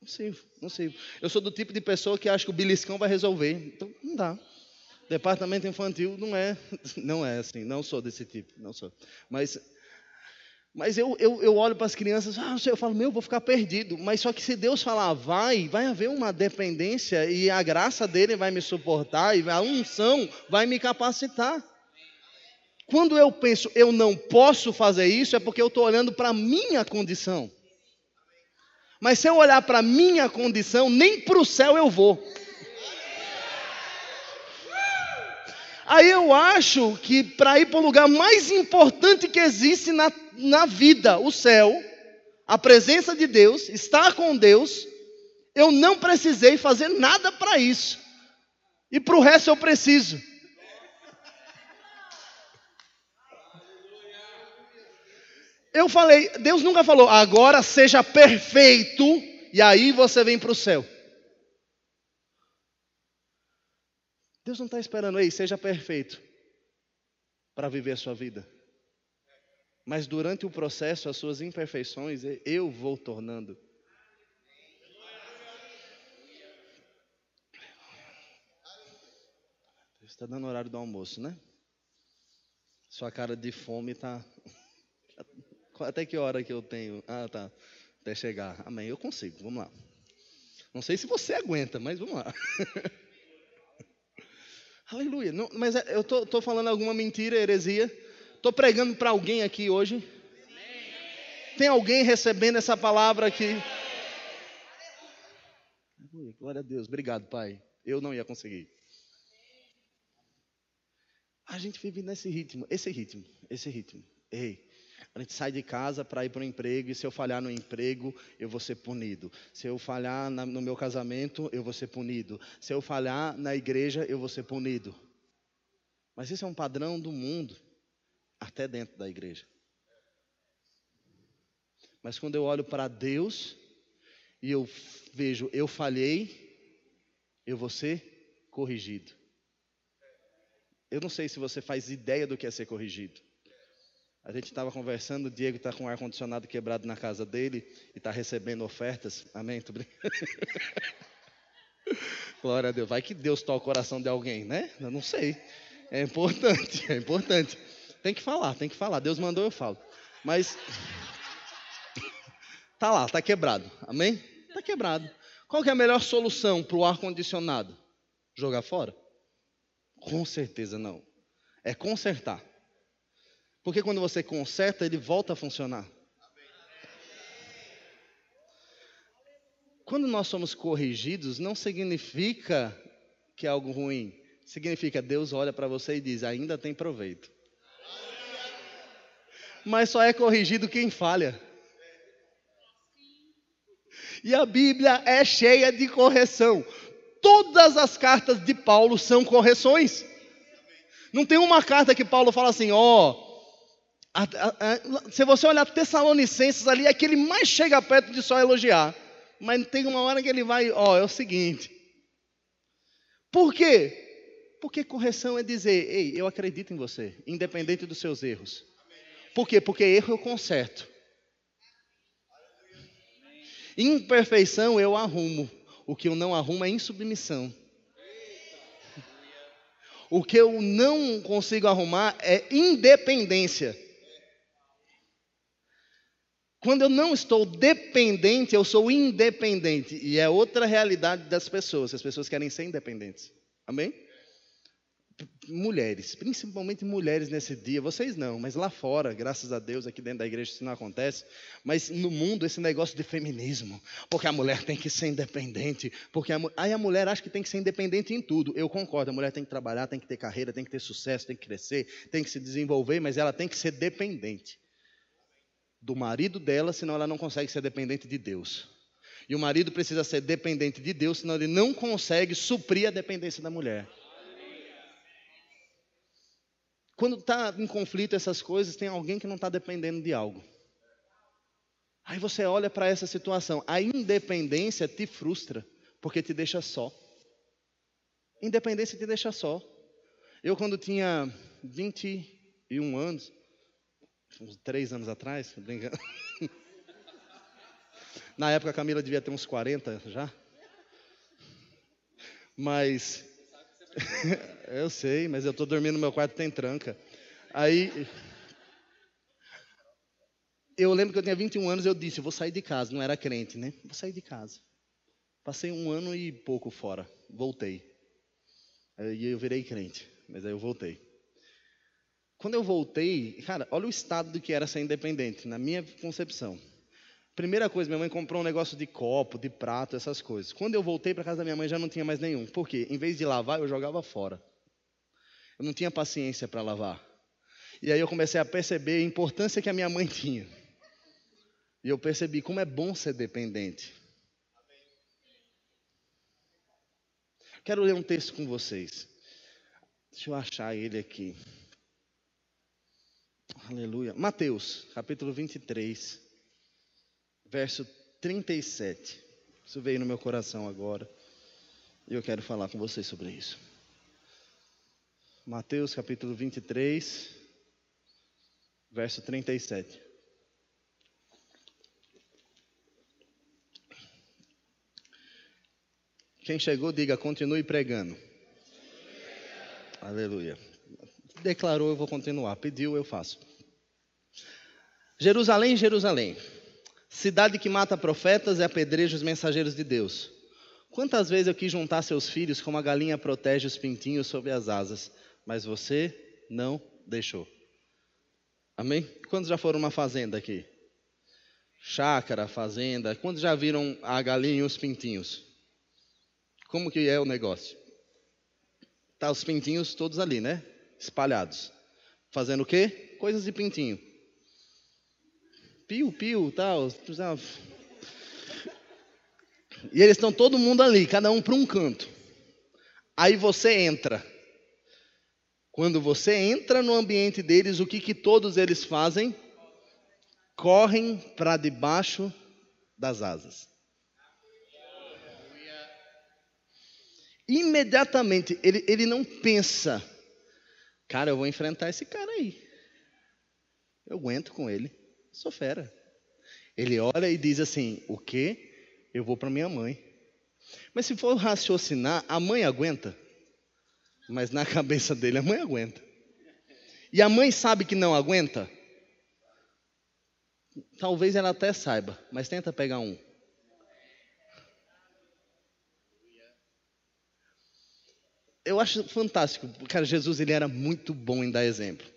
Não sirvo, não sirvo. Eu sou do tipo de pessoa que acha que o beliscão vai resolver. Então, não dá. Departamento infantil não é, não é assim, não sou desse tipo, não sou. Mas, mas eu, eu, eu olho para as crianças, ah, eu falo, meu, vou ficar perdido. Mas só que se Deus falar, vai, vai haver uma dependência e a graça dele vai me suportar e a unção vai me capacitar. Quando eu penso, eu não posso fazer isso, é porque eu estou olhando para a minha condição. Mas se eu olhar para a minha condição, nem para o céu eu vou. Aí eu acho que para ir para o lugar mais importante que existe na, na vida, o céu, a presença de Deus, estar com Deus, eu não precisei fazer nada para isso. E para o resto eu preciso. Eu falei, Deus nunca falou, agora seja perfeito e aí você vem para o céu. Deus não está esperando, ei, seja perfeito para viver a sua vida. Mas durante o processo, as suas imperfeições, eu vou tornando. Está dando horário do almoço, né? Sua cara de fome está até que hora que eu tenho? Ah, tá. Até chegar. Amém. Eu consigo. Vamos lá. Não sei se você aguenta, mas vamos lá. Aleluia. Não, mas é, eu estou falando alguma mentira, heresia? Estou pregando para alguém aqui hoje? Tem alguém recebendo essa palavra aqui? Glória a Deus. Obrigado, Pai. Eu não ia conseguir. A gente vive nesse ritmo, esse ritmo, esse ritmo. Ei, a gente sai de casa para ir para o emprego e se eu falhar no emprego, eu vou ser punido. Se eu falhar na, no meu casamento, eu vou ser punido. Se eu falhar na igreja, eu vou ser punido. Mas isso é um padrão do mundo, até dentro da igreja. Mas quando eu olho para Deus e eu vejo, eu falhei, eu vou ser corrigido. Eu não sei se você faz ideia do que é ser corrigido. A gente estava conversando, o Diego está com o ar-condicionado quebrado na casa dele e está recebendo ofertas. Amém? Glória a Deus. Vai que Deus toca o coração de alguém, né? Eu não sei. É importante, é importante. Tem que falar, tem que falar. Deus mandou, eu falo. Mas tá lá, tá quebrado. Amém? Tá quebrado. Qual que é a melhor solução para o ar-condicionado? Jogar fora? Com certeza não. É consertar. Porque quando você conserta, ele volta a funcionar. Quando nós somos corrigidos, não significa que é algo ruim. Significa Deus olha para você e diz: ainda tem proveito. Mas só é corrigido quem falha. E a Bíblia é cheia de correção. Todas as cartas de Paulo são correções. Não tem uma carta que Paulo fala assim: ó, oh, se você olhar Tessalonicenses ali, é que ele mais chega perto de só elogiar. Mas tem uma hora que ele vai, ó, é o seguinte. Por quê? Porque correção é dizer, ei, eu acredito em você, independente dos seus erros. Por quê? Porque erro eu conserto. Imperfeição eu arrumo. O que eu não arrumo é insubmissão. O que eu não consigo arrumar é independência. Quando eu não estou dependente, eu sou independente. E é outra realidade das pessoas. As pessoas querem ser independentes. Amém? Mulheres, principalmente mulheres nesse dia, vocês não, mas lá fora, graças a Deus, aqui dentro da igreja isso não acontece, mas no mundo esse negócio de feminismo, porque a mulher tem que ser independente, porque a, aí a mulher acha que tem que ser independente em tudo. Eu concordo, a mulher tem que trabalhar, tem que ter carreira, tem que ter sucesso, tem que crescer, tem que se desenvolver, mas ela tem que ser dependente do marido dela, senão ela não consegue ser dependente de Deus. E o marido precisa ser dependente de Deus, senão ele não consegue suprir a dependência da mulher. Quando está em conflito essas coisas, tem alguém que não está dependendo de algo. Aí você olha para essa situação. A independência te frustra, porque te deixa só. Independência te deixa só. Eu, quando tinha 21 anos, uns três anos atrás, brincando. Na época a Camila devia ter uns 40 já. Mas eu sei, mas eu estou dormindo no meu quarto, tem tranca. Aí, eu lembro que eu tinha 21 anos, eu disse, eu vou sair de casa, não era crente, né? Vou sair de casa. Passei um ano e pouco fora, voltei. Aí eu virei crente, mas aí eu voltei. Quando eu voltei, cara, olha o estado do que era ser independente, na minha concepção. Primeira coisa, minha mãe comprou um negócio de copo, de prato, essas coisas. Quando eu voltei para casa da minha mãe, já não tinha mais nenhum. Por quê? Em vez de lavar, eu jogava fora. Eu não tinha paciência para lavar. E aí eu comecei a perceber a importância que a minha mãe tinha. E eu percebi como é bom ser dependente. Quero ler um texto com vocês. Deixa eu achar ele aqui. Aleluia. Mateus, capítulo 23 verso 37. Isso veio no meu coração agora. E eu quero falar com vocês sobre isso. Mateus capítulo 23, verso 37. Quem chegou, diga: continue pregando. Aleluia. Declarou, eu vou continuar. Pediu, eu faço. Jerusalém, Jerusalém Cidade que mata profetas e apedreja os mensageiros de Deus. Quantas vezes eu quis juntar seus filhos como a galinha protege os pintinhos sob as asas, mas você não deixou. Amém? Quantos já foram uma fazenda aqui? Chácara, fazenda. Quantos já viram a galinha e os pintinhos? Como que é o negócio? Tá os pintinhos todos ali, né? Espalhados. Fazendo o quê? Coisas de pintinho piu-piu, tal. E eles estão todo mundo ali, cada um para um canto. Aí você entra. Quando você entra no ambiente deles, o que, que todos eles fazem? Correm para debaixo das asas. Imediatamente, ele, ele não pensa, cara, eu vou enfrentar esse cara aí. Eu aguento com ele. Sou fera. Ele olha e diz assim: O quê? Eu vou para minha mãe. Mas se for raciocinar, a mãe aguenta. Mas na cabeça dele, a mãe aguenta. E a mãe sabe que não aguenta? Talvez ela até saiba, mas tenta pegar um. Eu acho fantástico. Cara, Jesus ele era muito bom em dar exemplo.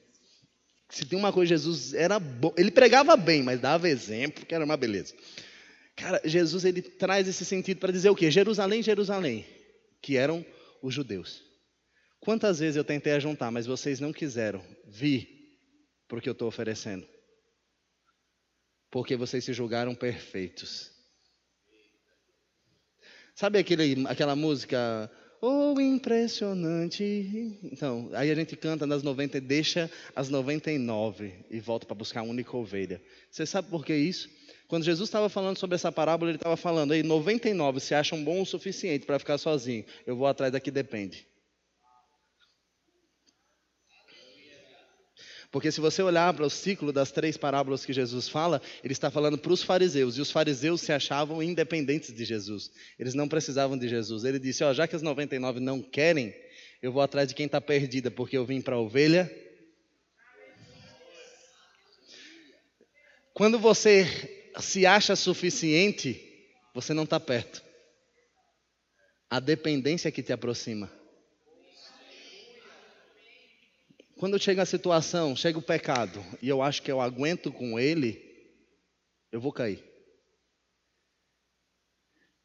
Se tem uma coisa, Jesus era bom. Ele pregava bem, mas dava exemplo, que era uma beleza. Cara, Jesus ele traz esse sentido para dizer o quê? Jerusalém, Jerusalém, que eram os judeus. Quantas vezes eu tentei juntar, mas vocês não quiseram vir porque eu estou oferecendo? Porque vocês se julgaram perfeitos. Sabe aquele, aquela música Oh, impressionante. Então, aí a gente canta nas 90 e deixa as 99 e volta para buscar a única ovelha. Você sabe por que isso? Quando Jesus estava falando sobre essa parábola, ele estava falando aí 99 se acham bom o suficiente para ficar sozinho. Eu vou atrás daqui depende. Porque se você olhar para o ciclo das três parábolas que Jesus fala, ele está falando para os fariseus, e os fariseus se achavam independentes de Jesus. Eles não precisavam de Jesus. Ele disse: Ó, já que as 99 não querem, eu vou atrás de quem está perdida, porque eu vim para a ovelha. Quando você se acha suficiente, você não está perto. A dependência que te aproxima. Quando chega a situação, chega o pecado, e eu acho que eu aguento com ele, eu vou cair.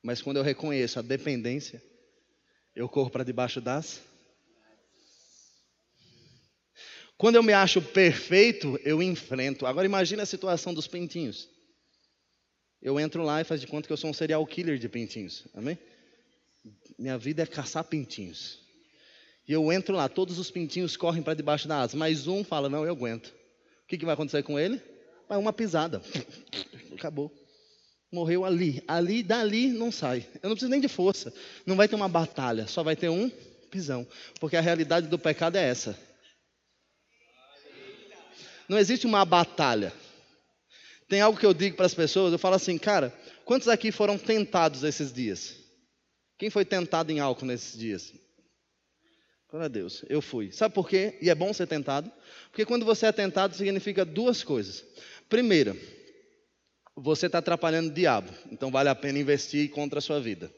Mas quando eu reconheço a dependência, eu corro para debaixo das. Quando eu me acho perfeito, eu enfrento. Agora imagine a situação dos pintinhos. Eu entro lá e faz de conta que eu sou um serial killer de pintinhos. Amém? Minha vida é caçar pintinhos. E eu entro lá, todos os pintinhos correm para debaixo da asa, mas um fala: Não, eu aguento. O que, que vai acontecer com ele? Vai uma pisada. Acabou. Morreu ali. Ali, dali, não sai. Eu não preciso nem de força. Não vai ter uma batalha, só vai ter um pisão. Porque a realidade do pecado é essa. Não existe uma batalha. Tem algo que eu digo para as pessoas, eu falo assim, cara, quantos aqui foram tentados esses dias? Quem foi tentado em álcool nesses dias? Glória a Deus, eu fui. Sabe por quê? E é bom ser tentado? Porque quando você é tentado, significa duas coisas. Primeira, você está atrapalhando o diabo, então vale a pena investir contra a sua vida.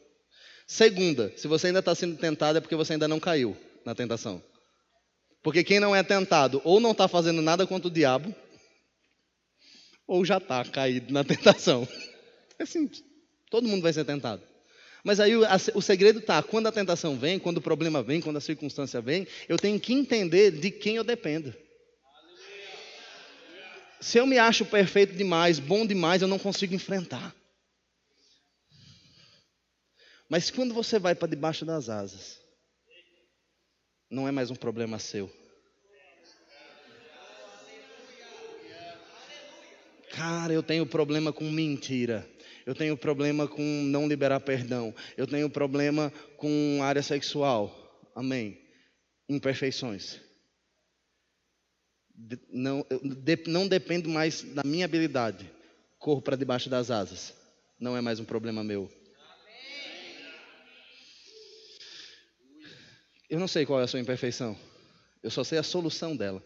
Segunda, se você ainda está sendo tentado, é porque você ainda não caiu na tentação. Porque quem não é tentado, ou não está fazendo nada contra o diabo, ou já está caído na tentação. É simples. Todo mundo vai ser tentado. Mas aí o, segredo está, quando a tentação vem, quando o problema vem, quando a circunstância vem, eu tenho que entender de quem eu dependo. Se eu me acho perfeito demais, bom demais, eu não consigo enfrentar. Mas quando você vai para debaixo das asas, não é mais um problema seu. Cara, eu tenho problema com mentira. Eu tenho problema com não liberar perdão. Eu tenho problema com área sexual. Amém. Imperfeições. De, não, de, não dependo mais da minha habilidade. Corro para debaixo das asas. Não é mais um problema meu. Eu não sei qual é a sua imperfeição. Eu só sei a solução dela.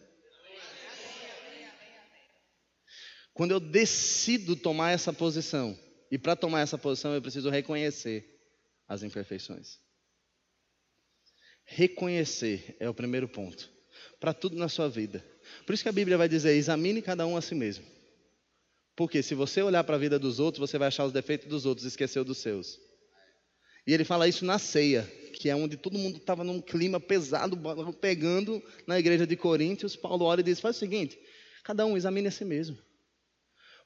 Quando eu decido tomar essa posição, e para tomar essa posição eu preciso reconhecer as imperfeições. Reconhecer é o primeiro ponto. Para tudo na sua vida. Por isso que a Bíblia vai dizer: examine cada um a si mesmo. Porque se você olhar para a vida dos outros, você vai achar os defeitos dos outros e esquecer dos seus. E ele fala isso na ceia, que é onde todo mundo estava num clima pesado, pegando na igreja de Coríntios. Paulo olha e diz: faz o seguinte, cada um examine a si mesmo.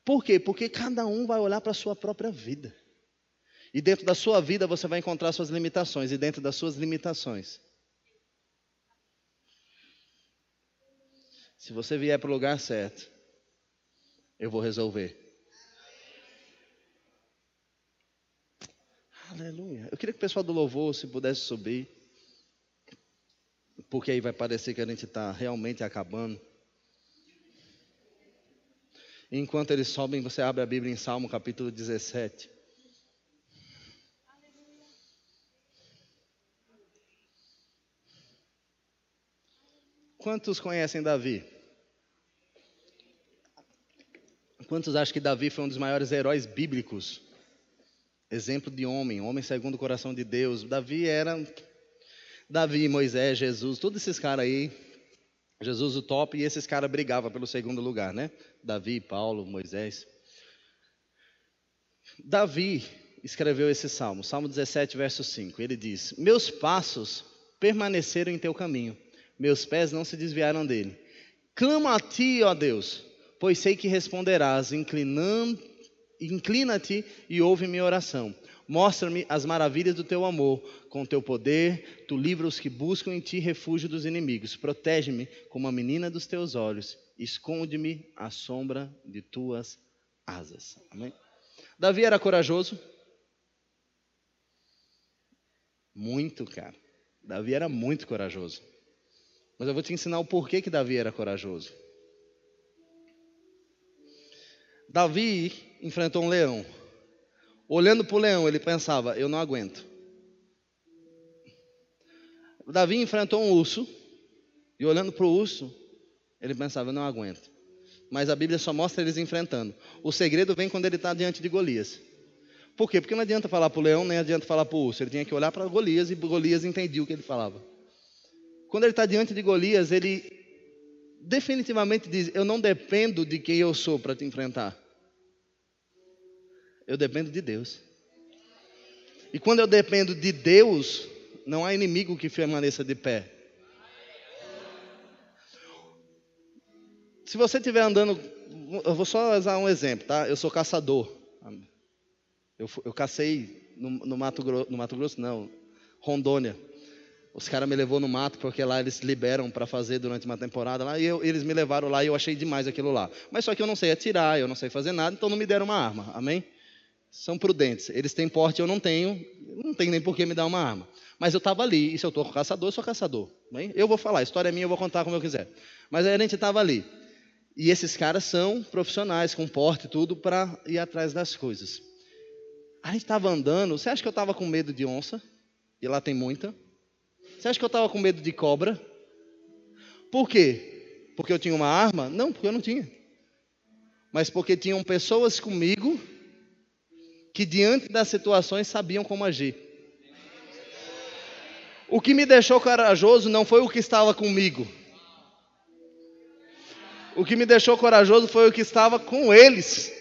Por quê? Porque cada um vai olhar para a sua própria vida. E dentro da sua vida você vai encontrar suas limitações. E dentro das suas limitações. Se você vier para o lugar certo, eu vou resolver. Aleluia. Eu queria que o pessoal do louvor, se pudesse subir, porque aí vai parecer que a gente está realmente acabando. Enquanto eles sobem, você abre a Bíblia em Salmo capítulo 17. Quantos conhecem Davi? Quantos acham que Davi foi um dos maiores heróis bíblicos? Exemplo de homem, homem segundo o coração de Deus. Davi era. Davi, Moisés, Jesus, todos esses caras aí Jesus o top e esses caras brigavam pelo segundo lugar, né? Davi, Paulo, Moisés. Davi escreveu esse salmo, Salmo 17, verso 5. Ele diz: Meus passos permaneceram em teu caminho, meus pés não se desviaram dele. Clamo a ti, ó Deus, pois sei que responderás, inclina-te e ouve minha oração. Mostra-me as maravilhas do teu amor. Com teu poder, tu livra os que buscam em ti refúgio dos inimigos. Protege-me como a menina dos teus olhos. Esconde-me à sombra de tuas asas. Amém? Davi era corajoso? Muito, cara. Davi era muito corajoso. Mas eu vou te ensinar o porquê que Davi era corajoso. Davi enfrentou um leão. Olhando para o leão, ele pensava: eu não aguento. Davi enfrentou um urso. E olhando para o urso, ele pensava: eu não aguento. Mas a Bíblia só mostra eles enfrentando. O segredo vem quando ele está diante de Golias. Por quê? Porque não adianta falar para o leão, nem adianta falar para o urso. Ele tinha que olhar para Golias e Golias entendia o que ele falava. Quando ele está diante de Golias, ele definitivamente diz: Eu não dependo de quem eu sou para te enfrentar. Eu dependo de Deus. E quando eu dependo de Deus, não há inimigo que permaneça de pé. Se você estiver andando, eu vou só usar um exemplo, tá? Eu sou caçador. Eu, eu cacei no, no, Mato Grosso, no Mato Grosso, não, Rondônia. Os caras me levou no mato porque lá eles liberam para fazer durante uma temporada lá e eu, eles me levaram lá e eu achei demais aquilo lá. Mas só que eu não sei atirar, eu não sei fazer nada, então não me deram uma arma. Amém? São prudentes. Eles têm porte, eu não tenho, não tem nem por que me dar uma arma. Mas eu estava ali, e se eu estou com caçador, eu sou caçador. Bem? Eu vou falar, a história é minha, eu vou contar como eu quiser. Mas a gente estava ali. E esses caras são profissionais, com porte e tudo, para ir atrás das coisas. A gente estava andando, você acha que eu estava com medo de onça? E lá tem muita. Você acha que eu estava com medo de cobra? Por quê? Porque eu tinha uma arma? Não, porque eu não tinha. Mas porque tinham pessoas comigo que diante das situações sabiam como agir. O que me deixou corajoso não foi o que estava comigo. O que me deixou corajoso foi o que estava com eles.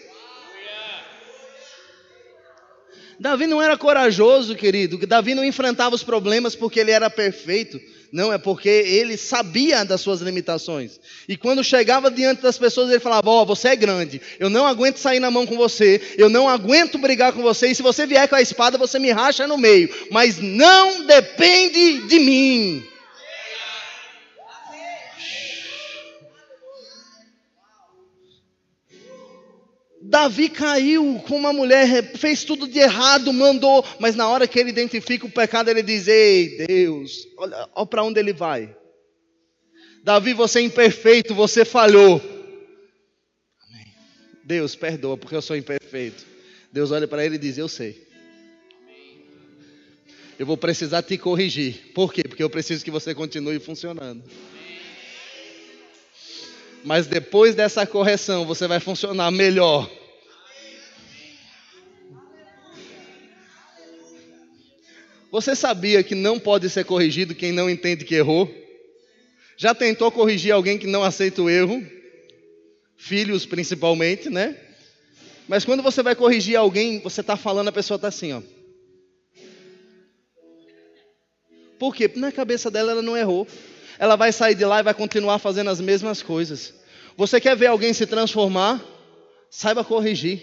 Davi não era corajoso, querido. Davi não enfrentava os problemas porque ele era perfeito. Não, é porque ele sabia das suas limitações. E quando chegava diante das pessoas, ele falava: Ó, oh, você é grande, eu não aguento sair na mão com você, eu não aguento brigar com você, e se você vier com a espada, você me racha no meio. Mas não depende de mim. Davi caiu com uma mulher, fez tudo de errado, mandou, mas na hora que ele identifica o pecado, ele diz: Ei, Deus, olha, olha para onde ele vai. Davi, você é imperfeito, você falhou. Amém. Deus, perdoa, porque eu sou imperfeito. Deus olha para ele e diz: Eu sei. Eu vou precisar te corrigir. Por quê? Porque eu preciso que você continue funcionando. Mas depois dessa correção, você vai funcionar melhor. Você sabia que não pode ser corrigido quem não entende que errou? Já tentou corrigir alguém que não aceita o erro? Filhos, principalmente, né? Mas quando você vai corrigir alguém, você está falando, a pessoa está assim, ó. Por quê? Porque na cabeça dela ela não errou. Ela vai sair de lá e vai continuar fazendo as mesmas coisas. Você quer ver alguém se transformar? Saiba corrigir.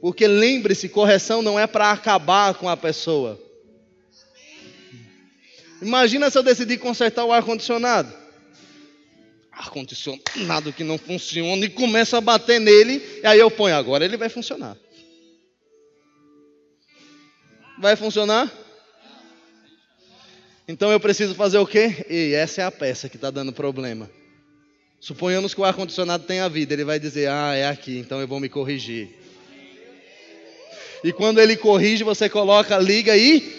Porque lembre-se, correção não é para acabar com a pessoa. Imagina se eu decidir consertar o ar-condicionado. Ar-condicionado que não funciona e começa a bater nele, e aí eu ponho agora, ele vai funcionar. Vai funcionar? Então eu preciso fazer o quê? E essa é a peça que está dando problema. Suponhamos que o ar-condicionado tenha vida, ele vai dizer: Ah, é aqui, então eu vou me corrigir. E quando ele corrige, você coloca, liga e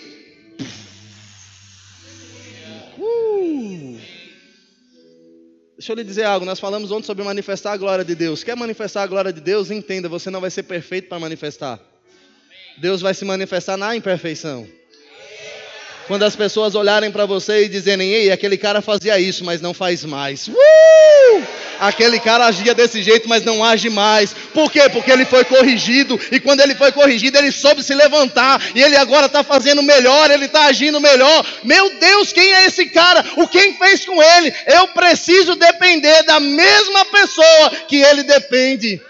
Deixa eu lhe dizer algo, nós falamos ontem sobre manifestar a glória de Deus. Quer manifestar a glória de Deus? Entenda, você não vai ser perfeito para manifestar. Deus vai se manifestar na imperfeição. Quando as pessoas olharem para você e dizerem, ei, aquele cara fazia isso, mas não faz mais. Uh! Aquele cara agia desse jeito, mas não age mais. Por quê? Porque ele foi corrigido. E quando ele foi corrigido, ele soube se levantar. E ele agora está fazendo melhor, ele está agindo melhor. Meu Deus, quem é esse cara? O quem fez com ele? Eu preciso depender da mesma pessoa que ele depende.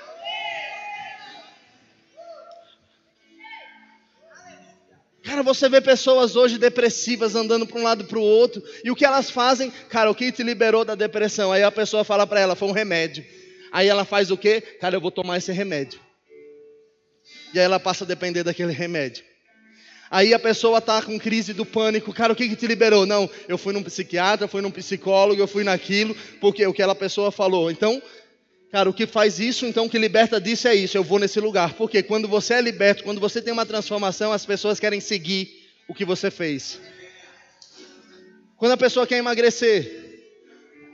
Cara, você vê pessoas hoje depressivas andando para um lado para o outro, e o que elas fazem? Cara, o que te liberou da depressão? Aí a pessoa fala para ela, foi um remédio. Aí ela faz o quê? Cara, eu vou tomar esse remédio. E aí ela passa a depender daquele remédio. Aí a pessoa está com crise do pânico. Cara, o que, que te liberou? Não, eu fui num psiquiatra, fui num psicólogo, eu fui naquilo, porque o que aquela pessoa falou. Então, Cara, o que faz isso, então, o que liberta disso é isso. Eu vou nesse lugar. Porque quando você é liberto, quando você tem uma transformação, as pessoas querem seguir o que você fez. Quando a pessoa quer emagrecer,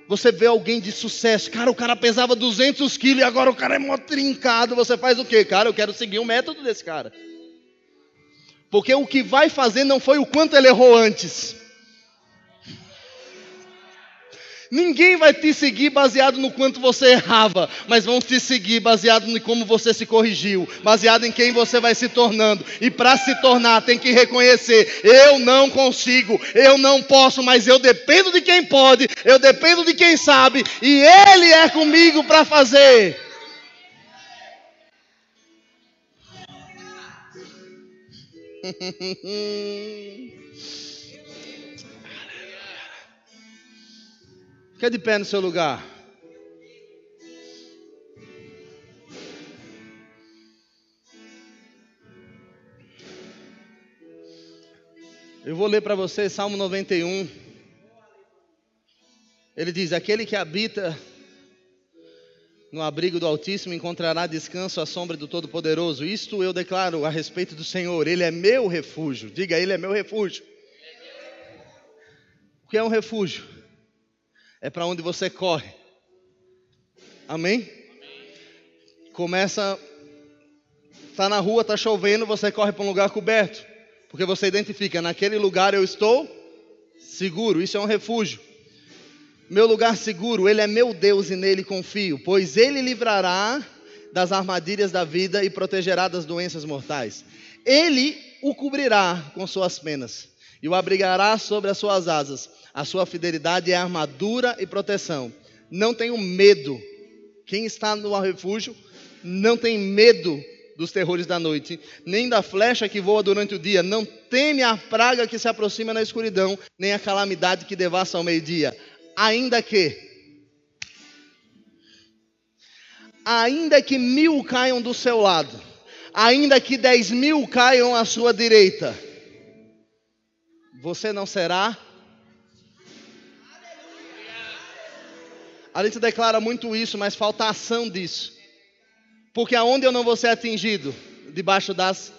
você vê alguém de sucesso, cara, o cara pesava 200 quilos e agora o cara é mó trincado. Você faz o quê? Cara, eu quero seguir o método desse cara. Porque o que vai fazer não foi o quanto ele errou antes. Ninguém vai te seguir baseado no quanto você errava, mas vão te seguir baseado em como você se corrigiu, baseado em quem você vai se tornando. E para se tornar, tem que reconhecer: eu não consigo, eu não posso, mas eu dependo de quem pode, eu dependo de quem sabe, e Ele é comigo para fazer. Fica de pé no seu lugar. Eu vou ler para você Salmo 91. Ele diz: Aquele que habita no abrigo do Altíssimo encontrará descanso à sombra do Todo-Poderoso. Isto eu declaro a respeito do Senhor. Ele é meu refúgio. Diga, Ele é meu refúgio. O que é um refúgio? É para onde você corre. Amém? Começa, está na rua, está chovendo, você corre para um lugar coberto, porque você identifica, naquele lugar eu estou seguro, isso é um refúgio. Meu lugar seguro, Ele é meu Deus e nele confio, pois Ele livrará das armadilhas da vida e protegerá das doenças mortais. Ele o cobrirá com suas penas e o abrigará sobre as suas asas. A sua fidelidade é armadura e proteção. Não tenho medo. Quem está no refúgio não tem medo dos terrores da noite, nem da flecha que voa durante o dia, não teme a praga que se aproxima na escuridão, nem a calamidade que devassa ao meio-dia. Ainda que, ainda que mil caiam do seu lado, ainda que dez mil caiam à sua direita, você não será A gente declara muito isso, mas falta ação disso. Porque aonde eu não vou ser atingido? Debaixo das.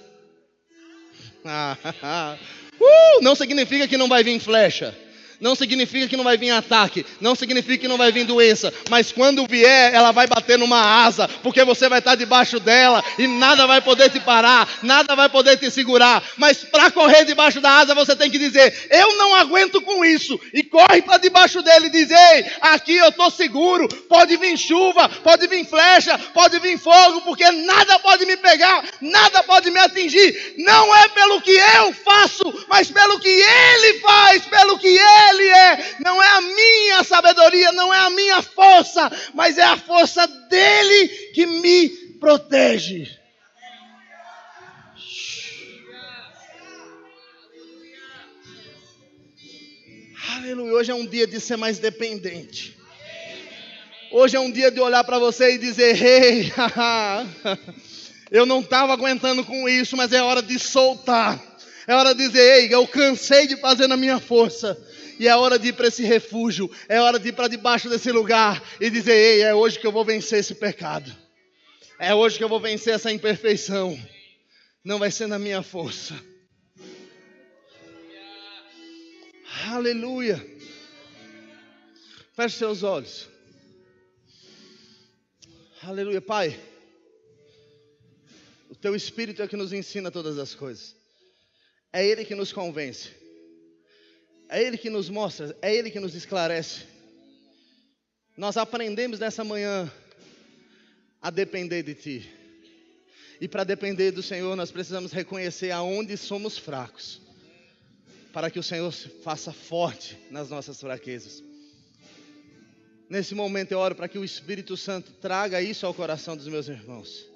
uh, não significa que não vai vir flecha não significa que não vai vir ataque, não significa que não vai vir doença, mas quando vier, ela vai bater numa asa, porque você vai estar debaixo dela e nada vai poder te parar, nada vai poder te segurar. Mas para correr debaixo da asa, você tem que dizer: Eu não aguento com isso, e corre para debaixo dele e diz: Ei, aqui eu estou seguro. Pode vir chuva, pode vir flecha, pode vir fogo, porque nada pode me pegar, nada pode me atingir. Não é pelo que eu faço, mas pelo que ele faz, pelo que ele ele é, não é a minha sabedoria, não é a minha força, mas é a força dele que me protege. Aleluia. Hoje é um dia de ser mais dependente. Hoje é um dia de olhar para você e dizer: Ei, eu não estava aguentando com isso, mas é hora de soltar. É hora de dizer: Ei, eu cansei de fazer na minha força. E é hora de ir para esse refúgio, é hora de ir para debaixo desse lugar e dizer: Ei, é hoje que eu vou vencer esse pecado, é hoje que eu vou vencer essa imperfeição, não vai ser na minha força. Aleluia. Feche seus olhos. Aleluia, Pai. O teu Espírito é que nos ensina todas as coisas. É Ele que nos convence. É Ele que nos mostra, é Ele que nos esclarece. Nós aprendemos nessa manhã a depender de Ti. E para depender do Senhor, nós precisamos reconhecer aonde somos fracos, para que o Senhor se faça forte nas nossas fraquezas. Nesse momento eu oro para que o Espírito Santo traga isso ao coração dos meus irmãos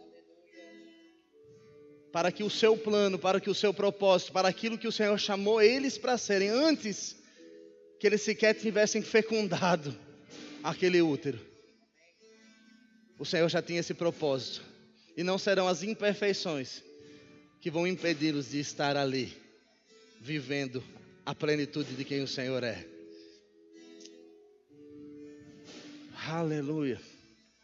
para que o seu plano, para que o seu propósito, para aquilo que o Senhor chamou eles para serem, antes que eles sequer tivessem fecundado aquele útero. O Senhor já tinha esse propósito. E não serão as imperfeições que vão impedi-los de estar ali, vivendo a plenitude de quem o Senhor é. Aleluia.